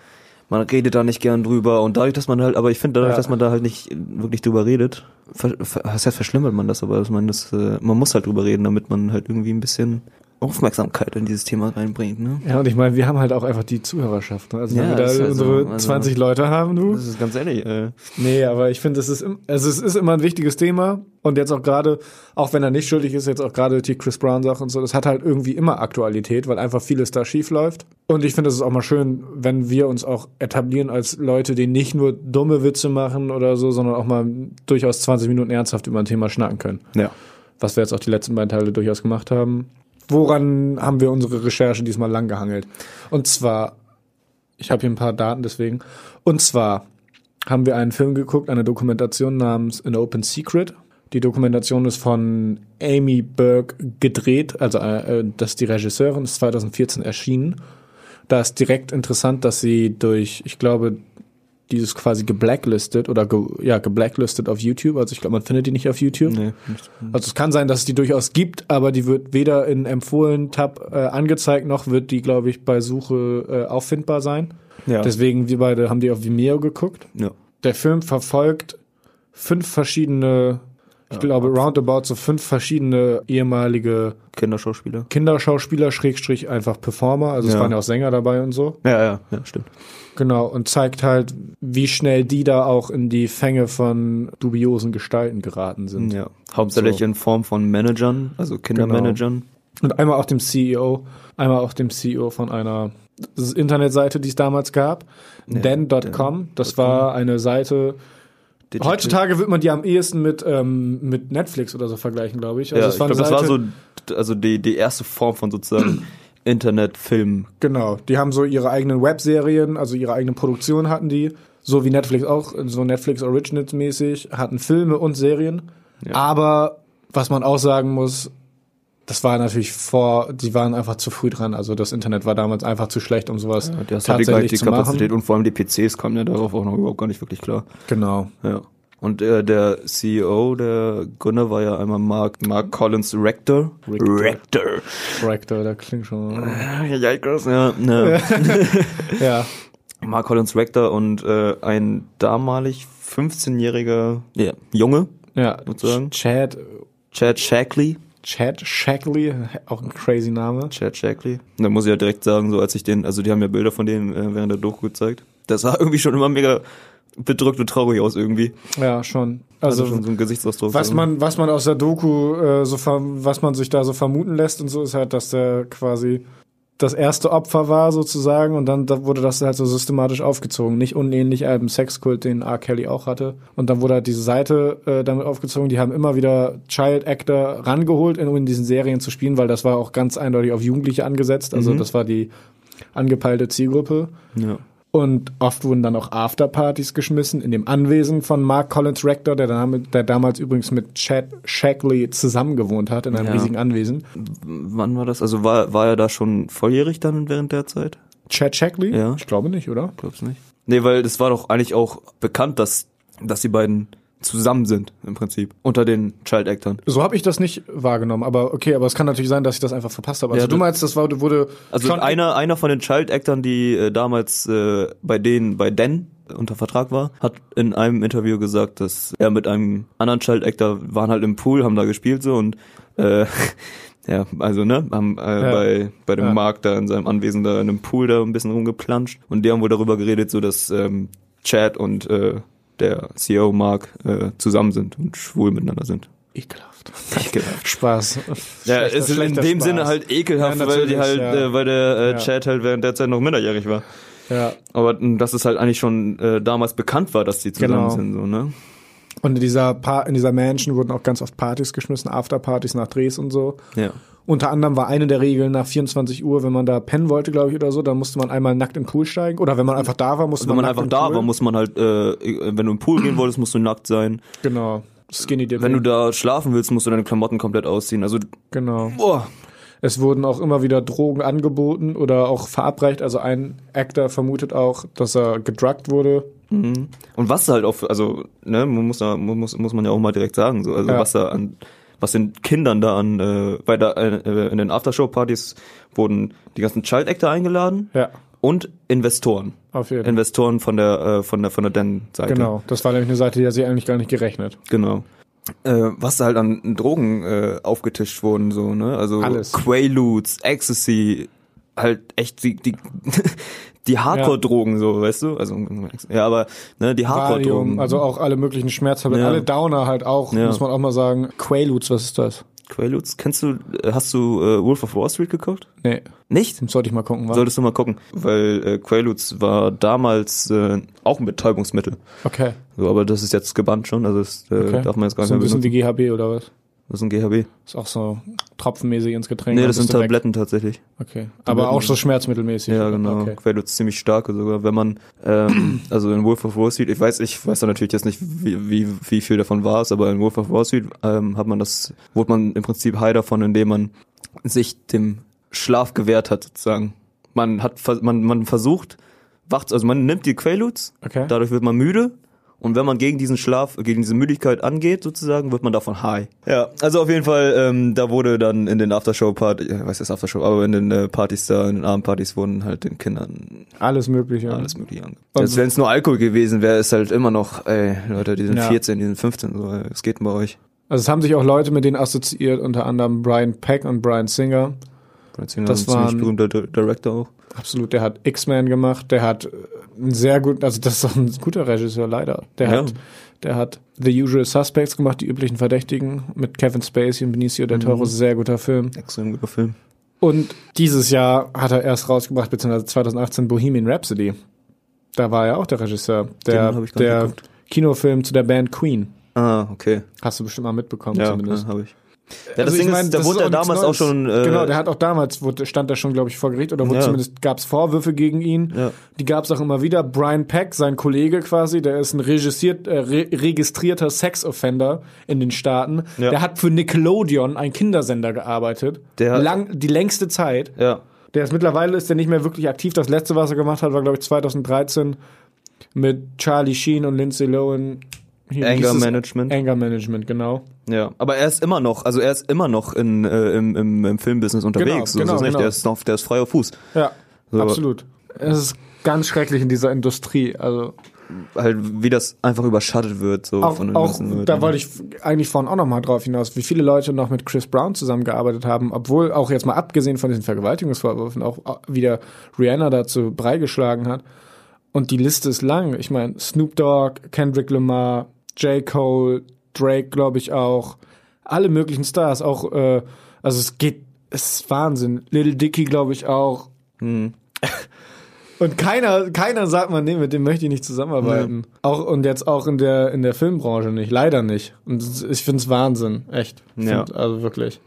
S1: man redet da nicht gern drüber und dadurch, dass man halt, aber ich finde dadurch,
S2: Ja.
S1: dass man da halt nicht wirklich drüber redet, ver, ver, was heißt verschlimmert man das, aber dass man das, äh, man muss halt drüber reden, damit man halt irgendwie ein bisschen Aufmerksamkeit in dieses Thema reinbringt, ne?
S2: Ja, und ich meine, wir haben halt auch einfach die Zuhörerschaft. Ne? Also wenn
S1: Ja,
S2: wir da
S1: das ist halt so,
S2: unsere
S1: also-
S2: 20 Leute haben, du.
S1: Das ist ganz ehrlich, äh,
S2: Nee, aber ich finde, es ist, also es ist immer ein wichtiges Thema und jetzt auch gerade, auch wenn er nicht schuldig ist, jetzt auch gerade die Chris Brown Sache und so, das hat halt irgendwie immer Aktualität, weil einfach vieles da schief läuft. Und ich finde, es ist auch mal schön, wenn wir uns auch etablieren als Leute, die nicht nur dumme Witze machen oder so, sondern auch mal durchaus 20 Minuten ernsthaft über ein Thema schnacken können.
S1: ja.
S2: Was wir jetzt auch die letzten beiden Teile durchaus gemacht haben. Woran haben wir unsere Recherche diesmal lang gehangelt? Und zwar, ich habe hier ein paar Daten deswegen. Und zwar haben wir einen Film geguckt, eine Dokumentation namens An Open Secret. Die Dokumentation ist von Amy Burke gedreht, also äh, das ist die Regisseurin, ist 2014 erschienen. Da ist direkt interessant, dass sie durch, ich glaube, dieses quasi geblacklistet oder ge, ja, geblacklistet auf YouTube. Also ich glaube, man findet die nicht auf YouTube.
S1: Nee, nicht.
S2: Also es kann sein, dass es die durchaus gibt, aber die wird weder in empfohlen Tab äh, angezeigt, noch wird die, glaube ich, bei Suche äh, auffindbar sein.
S1: Ja.
S2: Deswegen, wir beide haben die auf Vimeo geguckt.
S1: ja.
S2: Der Film verfolgt fünf verschiedene, ich glaube, roundabout so fünf verschiedene ehemalige
S1: Kinderschauspieler.
S2: Kinderschauspieler, Schrägstrich einfach Performer. Also es
S1: Ja.
S2: waren ja auch Sänger dabei und so.
S1: Ja, ja, ja, stimmt.
S2: Genau, und zeigt halt, wie schnell die da auch in die Fänge von dubiosen Gestalten geraten sind.
S1: Ja, hauptsächlich
S2: So.
S1: in Form von Managern, also Kindermanagern.
S2: Und einmal auch dem CEO, einmal auch dem CEO von einer Internetseite, die es damals gab, den.com. Das war eine Seite.
S1: Digital-
S2: Heutzutage wird man die am ehesten mit mit mit Netflix oder so vergleichen, glaube ich. Also
S1: ja, ich glaube, das war so, also die, die erste Form von sozusagen Internetfilm.
S2: Genau, die haben so ihre eigenen Webserien, also ihre eigene Produktion hatten die, so wie Netflix auch, so Netflix Originals mäßig, hatten Filme und Serien.
S1: Ja.
S2: Aber was man auch sagen muss, das war natürlich vor, die waren einfach zu früh dran. Also das Internet war damals einfach zu schlecht, um sowas
S1: Ja, die, hast halt die,
S2: tatsächlich
S1: die
S2: zu
S1: Kapazität
S2: machen.
S1: und vor allem die PCs kamen ja darauf auch noch überhaupt gar nicht wirklich klar.
S2: Genau.
S1: Ja. Und äh, der CEO, der Gründer war ja einmal Mark, Mark Collins Rector.
S2: Rector.
S1: Rector.
S2: Rector, da klingt schon.
S1: Ja, krass, ja. ja.
S2: ja.
S1: Mark Collins Rector und äh, ein damalig 15-jähriger ja, Junge,
S2: Ja.
S1: Sozusagen.
S2: Chad,
S1: Chad Shackley.
S2: Chad Shackley, auch ein crazy Name.
S1: Chad Shackley. Da muss ich ja direkt sagen, so als ich den, also die haben ja Bilder von dem äh, während der Doku gezeigt. Das sah irgendwie schon immer mega bedrückt und traurig aus irgendwie.
S2: Ja, schon.
S1: Also,
S2: Also,
S1: schon so ein Gesichtsausdruck.
S2: Was
S1: Also,
S2: man, was man aus der Doku äh, so was man sich da so vermuten lässt und so ist halt, dass der quasi das erste Opfer war sozusagen und dann da wurde das halt so systematisch aufgezogen. Nicht unähnlich einem Sexkult, den R. Kelly auch hatte. Und dann wurde halt diese Seite äh, damit aufgezogen. Die haben immer wieder Child Actor rangeholt, um in diesen Serien zu spielen, weil das war auch ganz eindeutig auf Jugendliche angesetzt. Also
S1: Mhm.
S2: das war die angepeilte Zielgruppe.
S1: ja.
S2: Und oft wurden dann auch Afterpartys geschmissen in dem Anwesen von Mark Collins Rector, der, damit, der damals übrigens mit Chad Shackley zusammengewohnt hat in einem
S1: Ja.
S2: riesigen Anwesen.
S1: Wann war das? Also war, war er da schon volljährig dann während der Zeit?
S2: Chad Shackley?
S1: Ja.
S2: Ich glaube nicht, oder?
S1: Glaub's nicht. Nee, weil das war doch eigentlich auch bekannt, dass, dass die beiden zusammen sind, im Prinzip. Unter den Child Actern.
S2: So habe ich das nicht wahrgenommen, aber okay, aber es kann natürlich sein, dass ich das einfach verpasst habe. Also
S1: Ja,
S2: du meinst, das war, wurde
S1: Also
S2: schon
S1: einer, einer von den Child Actern, die äh, damals äh, bei denen, bei Den unter Vertrag war, hat in einem Interview gesagt, dass er mit einem anderen Child Actor waren halt im Pool, haben da gespielt so und äh, ja, also ne, haben äh,
S2: Ja.
S1: bei bei dem
S2: Ja.
S1: Mark da in seinem Anwesen da in einem Pool da ein bisschen rumgeplanscht und die haben wohl darüber geredet, so dass ähm, Chad und äh, der CEO Mark äh, zusammen sind und schwul miteinander sind.
S2: Ekelhaft.
S1: Ekelhaft.
S2: Spaß.
S1: Ja, es ist in dem
S2: Spaß.
S1: Sinne halt ekelhaft,
S2: Ja,
S1: weil die halt,
S2: ja.
S1: äh, weil der äh,
S2: Ja.
S1: Chad halt während der Zeit noch minderjährig war.
S2: Ja.
S1: Aber mh, dass es halt eigentlich schon äh, damals bekannt war, dass die zusammen
S2: Genau.
S1: sind, so, ne?
S2: Und in dieser, pa in dieser Mansion wurden auch ganz oft Partys geschmissen, Afterpartys nach Drehs und so.
S1: Ja.
S2: Unter anderem war eine der Regeln nach 24 Uhr, wenn man da pennen wollte, glaube ich, oder so, dann musste man einmal nackt in den Pool steigen. Oder wenn man einfach da war, musste
S1: Wenn man
S2: nackt
S1: einfach
S2: in den
S1: da
S2: Pool.
S1: war, muss man halt, äh, wenn du im Pool gehen wolltest, musst du nackt sein.
S2: Genau. Skinny Dipping.
S1: Wenn du da schlafen willst, musst du deine Klamotten komplett ausziehen. Also,
S2: Genau.
S1: boah.
S2: Es wurden auch immer wieder Drogen angeboten oder auch verabreicht. Also ein Actor vermutet auch, dass er gedruckt wurde.
S1: Mhm. Und was halt auch, also, ne, man muss, da, man muss, muss man ja auch mal direkt sagen, so, also
S2: Ja.
S1: was da an, was den Kindern da an, äh, bei der, äh, in den Aftershow-Partys wurden die ganzen Child Actor eingeladen
S2: Ja,
S1: und Investoren.
S2: auf jeden Fall.
S1: Investoren von der, äh, von der, von der Den-Seite.
S2: Genau. Das war nämlich eine Seite, die hat sich eigentlich gar nicht gerechnet.
S1: Genau. Äh, was da halt an Drogen äh, aufgetischt wurden, so, ne? Also
S2: Alles.
S1: Quaaludes, Ecstasy, halt echt die, die, die Hardcore-Drogen, so, weißt du? Also, ja, aber, ne, die Hardcore-Drogen.
S2: Also auch alle möglichen Schmerztabletten,
S1: Ja.
S2: alle Downer halt auch,
S1: Ja.
S2: muss man auch mal sagen. Quaaludes, was ist das?
S1: Quaaludes, kennst du, äh, hast du äh, Wolf of Wall Street geguckt?
S2: Nee,
S1: Nicht?
S2: sollte ich mal gucken, was?
S1: Solltest du mal gucken, weil äh, Quaaludes war damals äh, auch ein Betäubungsmittel.
S2: Okay.
S1: So, aber das ist jetzt gebannt schon, also das äh,
S2: okay.
S1: darf man jetzt gar
S2: so
S1: nicht
S2: ein
S1: mehr
S2: bisschen
S1: benutzen.
S2: wie GHB oder was?
S1: Das ist ein GHB.
S2: Ist auch so tropfenmäßig ins Getränk.
S1: Nee, das sind
S2: du weg.
S1: Tabletten tatsächlich.
S2: Okay. Aber auch so schmerzmittelmäßig.
S1: Ja, genau.
S2: Okay.
S1: Quaaludes ziemlich starke sogar. Wenn man, ähm, also in Wolf of Wall Street, ich weiß, ich weiß da natürlich jetzt nicht, wie, wie, wie viel davon war es, aber in Wolf of Wall Street ähm, hat man das, wurde man im Prinzip high davon, indem man sich dem Schlaf gewehrt hat, sozusagen. Man hat, man, man versucht, wacht, also man nimmt die Quaaludes,
S2: Okay.
S1: dadurch wird man müde. Und wenn man gegen diesen Schlaf, gegen diese Müdigkeit angeht, sozusagen, wird man davon high. Ja, also auf jeden Fall, ähm, da wurde dann in den Aftershow-Partys, ja, was ist Aftershow, aber in den äh, Partys da, in den Abendpartys wurden halt den Kindern
S2: Alles mögliche.
S1: alles mögliche ange. Selbst wenn es nur Alkohol gewesen wäre, ist halt immer noch, ey, Leute, die sind
S2: Ja.
S1: 14, die sind 15, so, ey, was geht denn bei euch?
S2: Also es haben sich auch Leute mit denen assoziiert, unter anderem Brian Peck und Brian Singer.
S1: Brad Singer
S2: Das
S1: ist ein ziemlich berühmter Di- Director auch.
S2: Absolut, der hat X-Men gemacht, der hat einen sehr gut, also das ist doch ein guter Regisseur leider. Der
S1: Ja.
S2: hat, der hat The Usual Suspects gemacht, die üblichen Verdächtigen mit Kevin Spacey und Benicio del Toro, sehr guter Film.
S1: Extrem guter Film.
S2: Und dieses Jahr hat er erst rausgebracht, beziehungsweise 2018 Bohemian Rhapsody. Da war er auch der Regisseur. Der, der. Kinofilm zu der Band Queen.
S1: Ah, okay.
S2: Hast du bestimmt mal mitbekommen
S1: Ja,
S2: zumindest.
S1: habe ich. Ja, das
S2: Also
S1: Ding
S2: ich mein,
S1: ist, da wurde er
S2: auch
S1: damals auch
S2: Neues.
S1: schon, äh,
S2: genau, der hat auch damals, wurde, stand er schon, glaube ich, vor Gericht oder
S1: Ja.
S2: zumindest gab es Vorwürfe gegen ihn.
S1: Ja.
S2: Die gab es auch immer wieder. Brian Peck, sein Kollege quasi, der ist ein registriert, äh, re registrierter Sex-Offender in den Staaten.
S1: Ja.
S2: Der hat für Nickelodeon, ein Kindersender, gearbeitet.
S1: Der-
S2: Lang, die längste Zeit.
S1: ja.
S2: Der ist mittlerweile ist der nicht mehr wirklich aktiv. Das letzte, was er gemacht hat, war glaube ich 2013 mit Charlie Sheen und Lindsay Lohan. Hier,
S1: Anger? Management.
S2: Anger Management, genau.
S1: Ja, aber er ist immer noch, also er ist immer noch in, äh, im, im, im Filmbusiness unterwegs. so
S2: genau,
S1: ist es nicht.
S2: genau.
S1: Der ist noch, der ist frei auf Fuß.
S2: Ja,
S1: So.
S2: absolut. Es ist ganz schrecklich in dieser Industrie. Also
S1: Halt, wie das einfach überschattet wird, so
S2: auch,
S1: von
S2: auch
S1: Leuten.
S2: da wollte ich eigentlich vorhin auch noch mal drauf hinaus, wie viele Leute noch mit Chris Brown zusammengearbeitet haben, obwohl auch jetzt mal abgesehen von diesen Vergewaltigungsvorwürfen auch wieder Rihanna dazu Brei geschlagen hat. Und die Liste ist lang. Ich meine, Snoop Dogg, Kendrick Lamar, J. Cole, Drake, glaube ich auch. Alle möglichen Stars. Auch, äh, also es geht, es ist Wahnsinn. Little Dicky, glaube ich, auch.
S1: Hm.
S2: Und keiner, keiner sagt mal, nee, mit dem möchte ich nicht zusammenarbeiten. Auch, und jetzt auch in der, in der Filmbranche nicht. Leider nicht. Und ich finde es Wahnsinn. Echt.
S1: Ja.
S2: Find, also wirklich.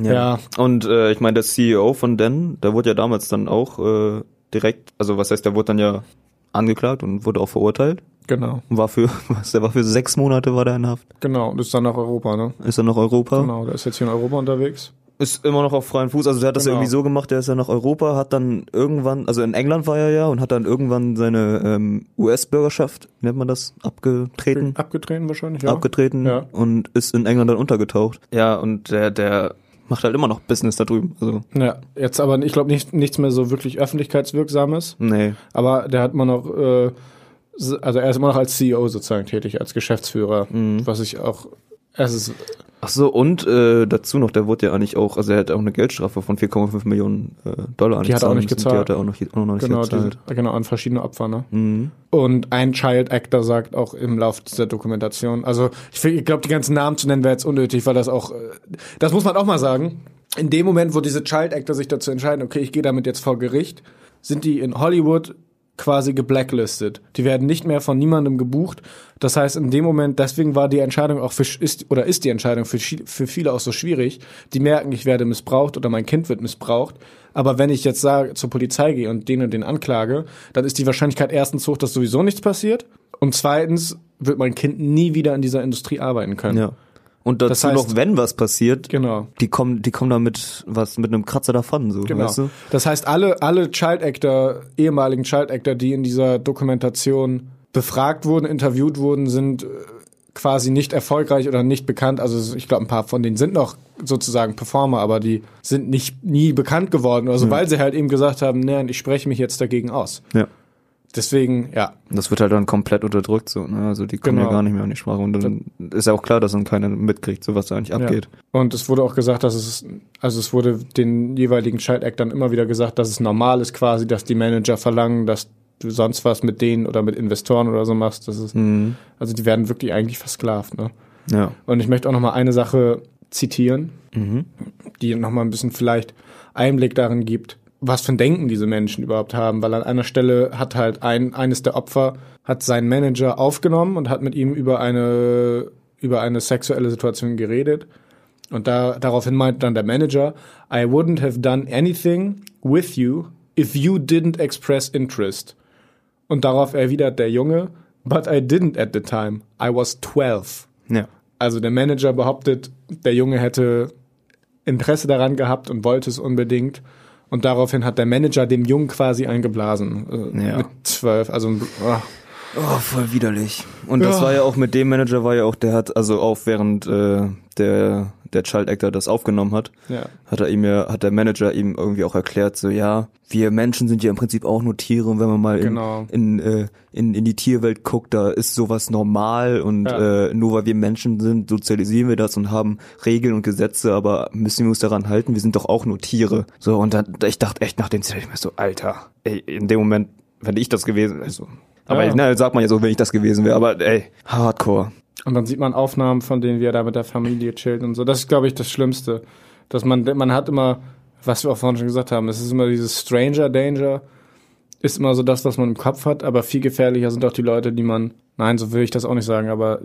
S1: Ja.
S2: Ja.
S1: Und äh, ich meine, der CEO von Den, der wurde ja damals dann auch äh, direkt, also was heißt, der wurde dann ja angeklagt und wurde auch verurteilt.
S2: Genau.
S1: Und war für, was, der war für sechs Monate war der in Haft.
S2: Genau. Und ist dann nach Europa, ne?
S1: Ist er nach Europa?
S2: Genau. Der ist jetzt hier in Europa unterwegs.
S1: Ist immer noch auf freien Fuß. Also der hat das
S2: Genau.
S1: irgendwie so gemacht, der ist ja nach Europa, hat dann irgendwann, also in England war er ja und hat dann irgendwann seine ähm, US-Bürgerschaft, nennt man das, abgetreten.
S2: Abgetreten wahrscheinlich, ja.
S1: abgetreten
S2: Ja.
S1: und ist in England dann untergetaucht. Ja, und der, der macht halt immer noch Business da drüben. Also,
S2: Ja. Jetzt aber, ich glaube, nicht, nichts mehr so wirklich öffentlichkeitswirksames.
S1: nee.
S2: Aber der hat immer noch, äh, also er ist immer noch als CEO sozusagen tätig, als Geschäftsführer,
S1: Mhm.
S2: was ich auch Ist,
S1: Ach so, und äh, dazu noch, der wurde ja eigentlich auch, also er hat auch eine Geldstrafe von 4,5 Millionen äh, Dollar
S2: Die hat er auch nicht gezahlt.
S1: Die hat er auch noch, auch noch nicht
S2: genau,
S1: gezahlt.
S2: die, genau, an verschiedene Opfer, ne?
S1: Mhm.
S2: Und ein Child Actor sagt auch im Laufe dieser Dokumentation, also ich, ich glaube, die ganzen Namen zu nennen wäre jetzt unnötig, weil das auch, äh, das muss man auch mal sagen. In dem Moment, wo diese Child Actor sich dazu entscheiden, okay, ich gehe damit jetzt vor Gericht, sind die in Hollywood quasi geblacklistet. Die werden nicht mehr von niemandem gebucht. Das heißt, in dem Moment, deswegen war die Entscheidung auch für, ist, oder ist die Entscheidung für, für viele auch so schwierig. Die merken, ich werde missbraucht oder mein Kind wird missbraucht. Aber wenn ich jetzt sage, zur Polizei gehe und den und den anklage, dann ist die Wahrscheinlichkeit erstens hoch, dass sowieso nichts passiert. Und zweitens wird mein Kind nie wieder in dieser Industrie arbeiten können.
S1: Ja. Und dazu
S2: Das heißt-
S1: noch, wenn was passiert,
S2: Genau.
S1: die kommen, die kommen da mit was mit einem Kratzer davon, so,
S2: Genau.
S1: weißt du?
S2: Das heißt, alle, alle Child Actor, ehemaligen Child Actor, die in dieser Dokumentation befragt wurden, interviewt wurden, sind äh, quasi nicht erfolgreich oder nicht bekannt. Also ich glaube, ein paar von denen sind noch sozusagen Performer, aber die sind nicht nie bekannt geworden. Also weil sie halt eben gesagt haben, nein, ich spreche mich jetzt dagegen aus.
S1: Ja.
S2: Deswegen, ja,
S1: Das wird halt dann komplett unterdrückt, so, ne? Also die kommen
S2: Genau.
S1: ja gar nicht mehr an die Sprache. Und dann ist ja auch klar, dass dann keiner mitkriegt, so was da eigentlich abgeht.
S2: Ja. Und es wurde auch gesagt, dass es, also es wurde den jeweiligen Child Actern immer wieder gesagt, dass es normal ist quasi, dass die Manager verlangen, dass du sonst was mit denen oder mit Investoren oder so machst. Das ist,
S1: Mhm.
S2: also die werden wirklich eigentlich versklavt, ne?
S1: Ja.
S2: Und ich möchte auch noch mal eine Sache zitieren,
S1: Mhm.
S2: die noch mal ein bisschen vielleicht Einblick darin gibt, was für ein Denken diese Menschen überhaupt haben, weil an einer Stelle hat halt ein eines der Opfer hat seinen Manager aufgenommen und hat mit ihm über eine über eine sexuelle Situation geredet und da daraufhin meint dann der Manager, I wouldn't have done anything with you if you didn't express interest. Und darauf erwidert der Junge, but I didn't at the time. I was 12.
S1: Ja.
S2: Also der Manager behauptet, der Junge hätte Interesse daran gehabt und wollte es unbedingt. Und daraufhin hat der Manager dem Jungen quasi eingeblasen. Äh,
S1: Ja.
S2: Mit zwölf. Also ah,
S1: Oh, voll widerlich. Und das
S2: Ja.
S1: war ja auch mit dem Manager war ja auch, der hat also auch während äh, der der Child Actor das aufgenommen hat,
S2: ja.
S1: hat er ihm ja, hat der Manager ihm irgendwie auch erklärt, so ja, wir Menschen sind ja im Prinzip auch nur Tiere und wenn man mal in,
S2: Genau.
S1: in, äh, in, in die Tierwelt guckt, da ist sowas normal und
S2: Ja.
S1: äh, nur weil wir Menschen sind, sozialisieren wir das und haben Regeln und Gesetze, aber müssen wir uns daran halten, wir sind doch auch nur Tiere. So, und dann, ich dachte echt nach dem Zitat, ich mir so, Alter, ey, in dem Moment, wenn ich das gewesen, also, aber
S2: Ja.
S1: na, sagt man ja so, wenn ich das gewesen wäre, aber ey, Hardcore.
S2: Und dann sieht man Aufnahmen von denen, wie er da mit der Familie chillt und so. Das ist, glaube ich, das Schlimmste. Dass man, man hat immer, was wir auch vorhin schon gesagt haben, es ist immer dieses Stranger Danger, ist immer so das, was man im Kopf hat, aber viel gefährlicher sind auch die Leute, die man, nein, so will ich das auch nicht sagen, aber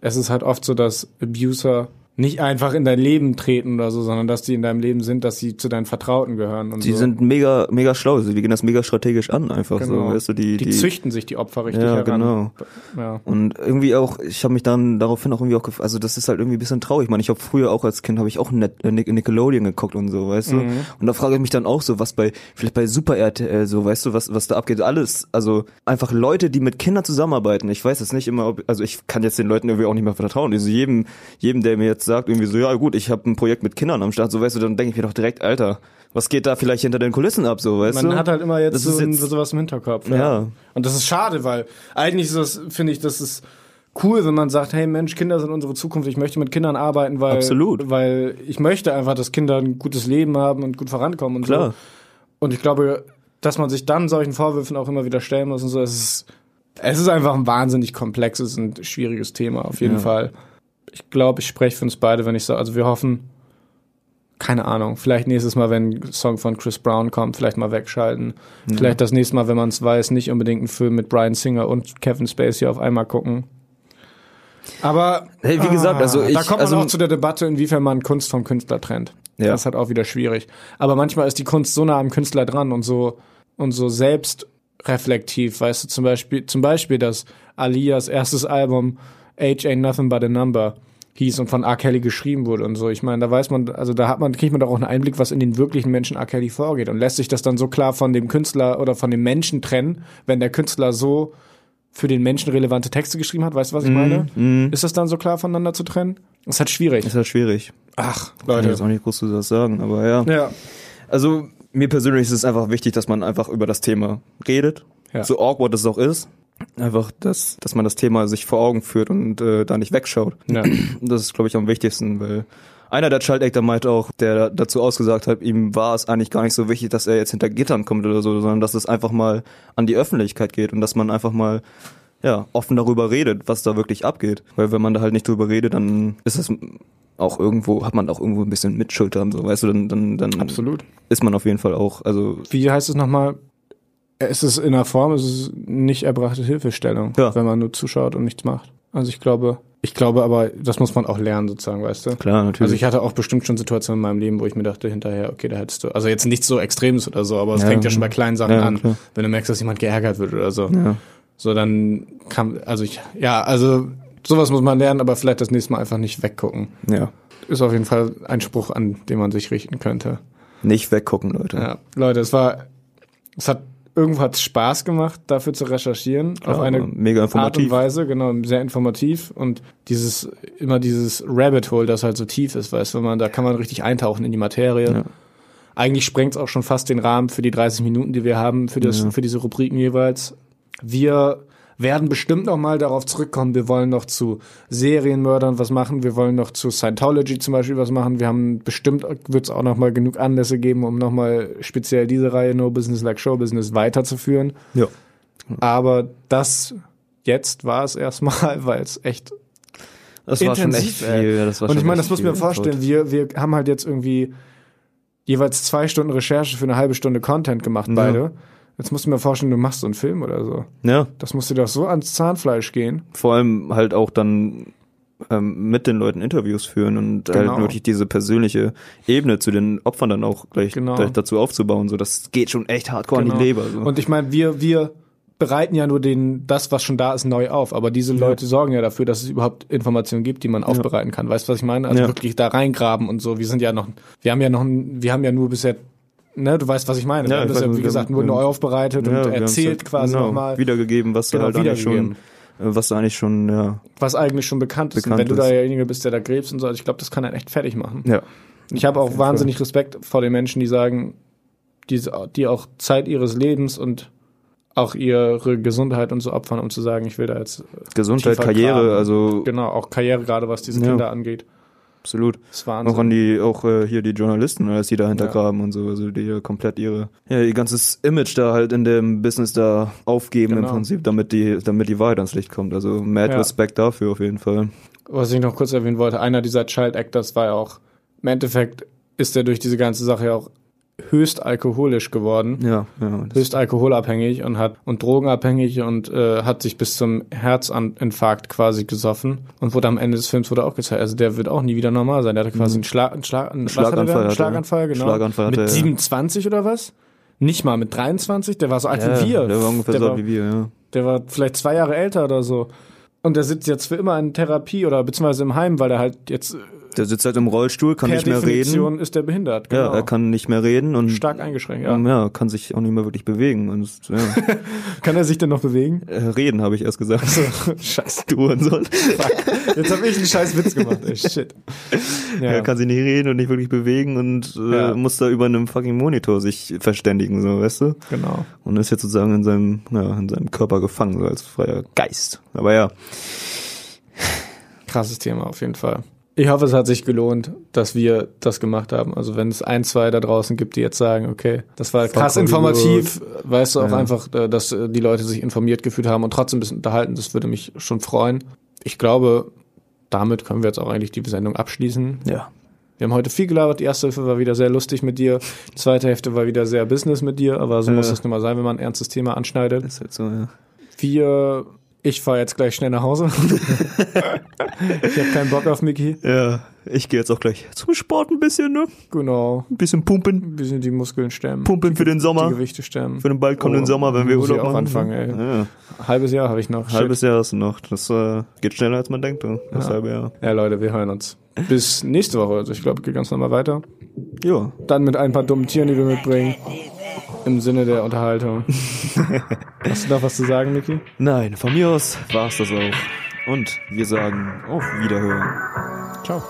S2: es ist halt oft so, dass Abuser nicht einfach in dein Leben treten oder so, sondern dass die in deinem Leben sind, dass sie zu deinen Vertrauten gehören und
S1: Die
S2: so.
S1: sind mega, mega schlau, also die gehen das mega strategisch an, einfach
S2: Genau.
S1: so, weißt du, die,
S2: die,
S1: die,
S2: züchten sich die Opfer richtig
S1: Ja,
S2: heran.
S1: genau.
S2: Ja.
S1: Und irgendwie auch, ich habe mich dann daraufhin auch irgendwie auch, gef- also das ist halt irgendwie ein bisschen traurig. Ich meine, ich habe früher auch als Kind habe ich auch Net, äh, Nic- Nickelodeon geguckt und so, weißt du.
S2: Mhm.
S1: Und da frage ich mich dann auch so, was bei vielleicht bei Super RTL so, weißt du, was was da abgeht. Alles, also einfach Leute, die mit Kindern zusammenarbeiten. Ich weiß es nicht immer, ob, also ich kann jetzt den Leuten irgendwie auch nicht mehr vertrauen. Also jedem, jedem, der mir jetzt sagt irgendwie so, ja gut, ich habe ein Projekt mit Kindern am Start, so weißt du, dann denke ich mir doch direkt, Alter, was geht da vielleicht hinter den Kulissen ab, so, weißt
S2: Man
S1: du?
S2: hat halt immer jetzt
S1: Das
S2: so ein,
S1: jetzt-
S2: sowas im Hinterkopf.
S1: Ja.
S2: Und das ist schade, weil eigentlich ist das, finde ich, das ist cool, wenn man sagt, hey Mensch, Kinder sind unsere Zukunft, ich möchte mit Kindern arbeiten, weil,
S1: Absolut.
S2: weil ich möchte einfach, dass Kinder ein gutes Leben haben und gut vorankommen und
S1: Klar.
S2: so. Und ich glaube, dass man sich dann solchen Vorwürfen auch immer wieder stellen muss und so, es ist, es ist einfach ein wahnsinnig komplexes und schwieriges Thema, auf jeden
S1: Ja.
S2: Fall. Ich glaube, ich spreche für uns beide, wenn ich sage, also wir hoffen, keine Ahnung, vielleicht nächstes Mal, wenn ein Song von Chris Brown kommt, vielleicht mal wegschalten. Vielleicht das nächste Mal, wenn man es weiß, nicht unbedingt einen Film mit Brian Singer und Kevin Spacey auf einmal gucken. Aber
S1: Hey, wie gesagt, also ich,
S2: da kommt man
S1: also,
S2: auch zu der Debatte, inwiefern man Kunst vom Künstler trennt.
S1: Ja.
S2: Das ist halt auch wieder schwierig. Aber manchmal ist die Kunst so nah am Künstler dran und so und so selbstreflektiv, weißt du, zum Beispiel, zum Beispiel, dass Alias erstes Album Age Ain't Nothing But a Number hieß und von R. Kelly geschrieben wurde und so. Ich meine, da weiß man, also da hat man, kriegt man doch auch einen Einblick, was in den wirklichen Menschen R. Kelly vorgeht und lässt sich das dann so klar von dem Künstler oder von dem Menschen trennen, wenn der Künstler so für den Menschen relevante Texte geschrieben hat, weißt du, was ich meine? Ist das dann so klar voneinander zu trennen? Das ist halt schwierig.
S1: ist ja schwierig.
S2: Ach,
S1: Kann ich jetzt auch nicht groß zu das sagen, aber ja.
S2: Ja.
S1: Also mir persönlich ist es einfach wichtig, dass man einfach über das Thema redet.
S2: Ja.
S1: So awkward es auch ist. Einfach, dass, dass man das Thema sich vor Augen führt und äh, da nicht wegschaut.
S2: Ja.
S1: Das ist, glaube ich, am wichtigsten, weil einer der Child Actor meinte auch, der dazu ausgesagt hat, ihm war es eigentlich gar nicht so wichtig, dass er jetzt hinter Gittern kommt oder so, sondern dass es einfach mal an die Öffentlichkeit geht und dass man einfach mal ja, offen darüber redet, was da wirklich abgeht. Weil wenn man da halt nicht drüber redet, dann ist es auch irgendwo, hat man auch irgendwo ein bisschen Mitschuld dran, so, weißt du, dann, dann, dann
S2: Absolut.
S1: ist man auf jeden Fall auch, also,
S2: Wie heißt es nochmal? Es ist in der Form, es ist nicht erbrachte Hilfestellung,
S1: Ja.
S2: wenn man nur zuschaut und nichts macht. Also ich glaube, ich glaube aber, das muss man auch lernen sozusagen, weißt du?
S1: klar, natürlich.
S2: Also ich hatte auch bestimmt schon Situationen in meinem Leben, wo ich mir dachte hinterher, okay, da hättest du, also jetzt nichts so Extremes oder so, aber es
S1: Ja.
S2: fängt ja schon bei kleinen Sachen
S1: Ja,
S2: an,
S1: klar.
S2: wenn du merkst, dass jemand geärgert wird oder so.
S1: ja.
S2: So, dann kann, also ich, ja, also sowas muss man lernen, aber vielleicht das nächste Mal einfach nicht weggucken.
S1: ja.
S2: Ist auf jeden Fall ein Spruch, an den man sich richten könnte.
S1: Nicht weggucken, Leute.
S2: Ja, Leute, es war, es hat, irgendwo hat es Spaß gemacht, dafür zu recherchieren,
S1: Klar,
S2: auf eine
S1: mega
S2: Art und. Weise, genau, sehr informativ und dieses, immer dieses Rabbit Hole, das halt so tief ist, weißt du, man, da kann man richtig eintauchen in die Materie.
S1: Ja.
S2: Eigentlich sprengt es auch schon fast den Rahmen für die 30 Minuten, die wir haben, für das,
S1: Ja.
S2: für diese Rubriken jeweils. Wir werden bestimmt noch mal darauf zurückkommen. Wir wollen noch zu Serienmördern was machen. Wir wollen noch zu Scientology zum Beispiel was machen. Wir haben bestimmt wird es auch noch mal genug Anlässe geben, um noch mal speziell diese Reihe No Business Like Show Business weiterzuführen.
S1: Ja.
S2: Aber das jetzt war es erstmal, weil es echt
S1: Das war schon echt
S2: intensiv,
S1: viel. Ja, das war
S2: und ich meine, das muss mir vorstellen, wir, wir haben halt jetzt irgendwie jeweils zwei Stunden Recherche für eine halbe Stunde Content gemacht,
S1: Ja.
S2: Jetzt musst du mir vorstellen, du machst so einen Film oder so.
S1: Ja,
S2: Das musst dir doch so ans Zahnfleisch gehen.
S1: vor allem halt auch dann ähm, mit den Leuten Interviews führen und
S2: Genau.
S1: halt wirklich diese persönliche Ebene zu den Opfern dann auch gleich,
S2: Genau.
S1: gleich dazu aufzubauen. So, das geht schon echt hardcore
S2: Genau.
S1: an die Leber. So.
S2: Und ich meine, wir, wir bereiten ja nur den, das, was schon da ist, neu auf. Aber diese Leute sorgen ja dafür, dass es überhaupt Informationen gibt, die man aufbereiten kann. Weißt du, was ich meine? Also
S1: Ja.
S2: wirklich da reingraben und so. Wir sind ja noch, wir haben ja noch, wir haben ja nur bisher, ne, du weißt, was ich meine.
S1: Ja,
S2: das ja, wie gesagt, nur neu aufbereitet
S1: Ja,
S2: und erzählt quasi
S1: genau,
S2: nochmal.
S1: wiedergegeben, was
S2: Genau,
S1: da halt eigentlich schon, äh, was da eigentlich schon, ja,
S2: was eigentlich schon bekannt ist.
S1: Bekannt
S2: und wenn du
S1: ist.
S2: da derjenige bist, der da gräbst und so, also ich glaube, das kann einen echt fertig machen.
S1: ja,
S2: Ich habe auch wahnsinnig Respekt vor den Menschen, die sagen, die, die auch Zeit ihres Lebens und auch ihre Gesundheit und so opfern, um zu sagen, ich will da jetzt äh,
S1: Gesundheit, Karriere,
S2: graben.
S1: also
S2: genau auch Karriere gerade was diese
S1: Ja.
S2: Kinder angeht.
S1: Absolut.
S2: Das Wahnsinn.
S1: Auch an die, auch äh, hier die Journalisten, dass die dahinter
S2: Ja.
S1: graben und so, also die ja komplett ihre, ja, ihr ganzes Image da halt in dem Business da aufgeben
S2: Genau.
S1: im Prinzip, damit die, damit die Wahrheit ans Licht kommt. Also mad
S2: Ja.
S1: Respect dafür auf jeden Fall.
S2: was ich noch kurz erwähnen wollte, einer dieser Child Actors war ja auch, im Endeffekt ist er durch diese ganze Sache ja auch höchst alkoholisch geworden.
S1: Ja, ja.
S2: Höchst alkoholabhängig und hat und drogenabhängig und äh, hat sich bis zum Herzinfarkt quasi gesoffen und wurde am Ende des Films wurde auch gezeigt. Also der wird auch nie wieder normal sein. Der hatte quasi einen, Schlag, einen, Schlag, einen
S1: Schlaganfall?
S2: Einen. Schlaganfall, genau.
S1: Schlaganfall
S2: mit
S1: er, ja.
S2: 27 oder was? Nicht mal mit 23, der war so alt
S1: ja,
S2: wie wir.
S1: Der war ungefähr
S2: der
S1: so alt wie wir, ja.
S2: der war vielleicht zwei Jahre älter oder so. Und der sitzt jetzt für immer in Therapie oder beziehungsweise im Heim, weil er halt jetzt
S1: Der sitzt halt im Rollstuhl, kann
S2: per
S1: nicht mehr
S2: Definition
S1: reden.
S2: ist der behindert. Genau.
S1: Ja, er kann nicht mehr reden und
S2: stark eingeschränkt.
S1: ja.
S2: Ja.
S1: kann sich auch nicht mehr wirklich bewegen. Und ja.
S2: Kann er sich denn noch bewegen?
S1: Äh, reden habe ich erst gesagt.
S2: Scheiße.
S1: Du Hurensohn.
S2: Fuck. Jetzt habe ich einen scheiß Witz gemacht, ey. Shit. Ja.
S1: Er kann sich nicht reden und nicht wirklich bewegen und äh,
S2: Ja.
S1: muss da über einem fucking Monitor sich verständigen, so, weißt du?
S2: genau.
S1: Und ist jetzt sozusagen in seinem, ja, in seinem Körper gefangen, so als freier Geist. Aber ja,
S2: Krasses Thema auf jeden Fall. Ich hoffe, es hat sich gelohnt, dass wir das gemacht haben. Also wenn es ein, zwei da draußen gibt, die jetzt sagen, okay, das war krass
S1: voll
S2: informativ, weißt du auch
S1: Ja.
S2: einfach, äh, dass äh, die Leute sich informiert gefühlt haben und trotzdem ein bisschen unterhalten, das würde mich schon freuen. Ich glaube, damit können wir jetzt auch eigentlich die Sendung abschließen.
S1: ja.
S2: Wir haben heute viel gelabert. Die erste Hälfte war wieder sehr lustig mit dir. Die zweite Hälfte war wieder sehr Business mit dir. Aber so
S1: Ja.
S2: muss es nun mal sein, wenn man ein ernstes Thema anschneidet.
S1: Ist halt so, ja.
S2: Wir, ich fahre jetzt gleich schnell nach Hause. ich habe keinen Bock auf Mickey.
S1: Ja, ich gehe jetzt auch gleich zum Sport ein bisschen, ne?
S2: Genau.
S1: Ein bisschen pumpen.
S2: Ein bisschen die Muskeln stemmen.
S1: Pumpen für den
S2: Die
S1: Sommer.
S2: Gewichte stemmen.
S1: Für den bald kommenden
S2: Oh,
S1: Sommer, wenn wir
S2: muss ich
S1: Urlaub
S2: auch
S1: machen.
S2: anfangen, ey.
S1: Ja.
S2: Halbes Jahr habe ich noch. Shit.
S1: Halbes Jahr hast du noch. Das äh, geht schneller als man denkt, du. Das
S2: Ja.
S1: halbe Jahr.
S2: Ja, Leute, wir hören uns. Bis nächste Woche. Also ich glaube, geht ganz normal weiter.
S1: Ja.
S2: Dann mit ein paar dummen Tieren, die wir mitbringen. Im Sinne der Unterhaltung. Hast du noch was zu sagen, Niki?
S1: Nein, von mir aus war's das auch. Und wir sagen auf Wiederhören.
S2: Ciao.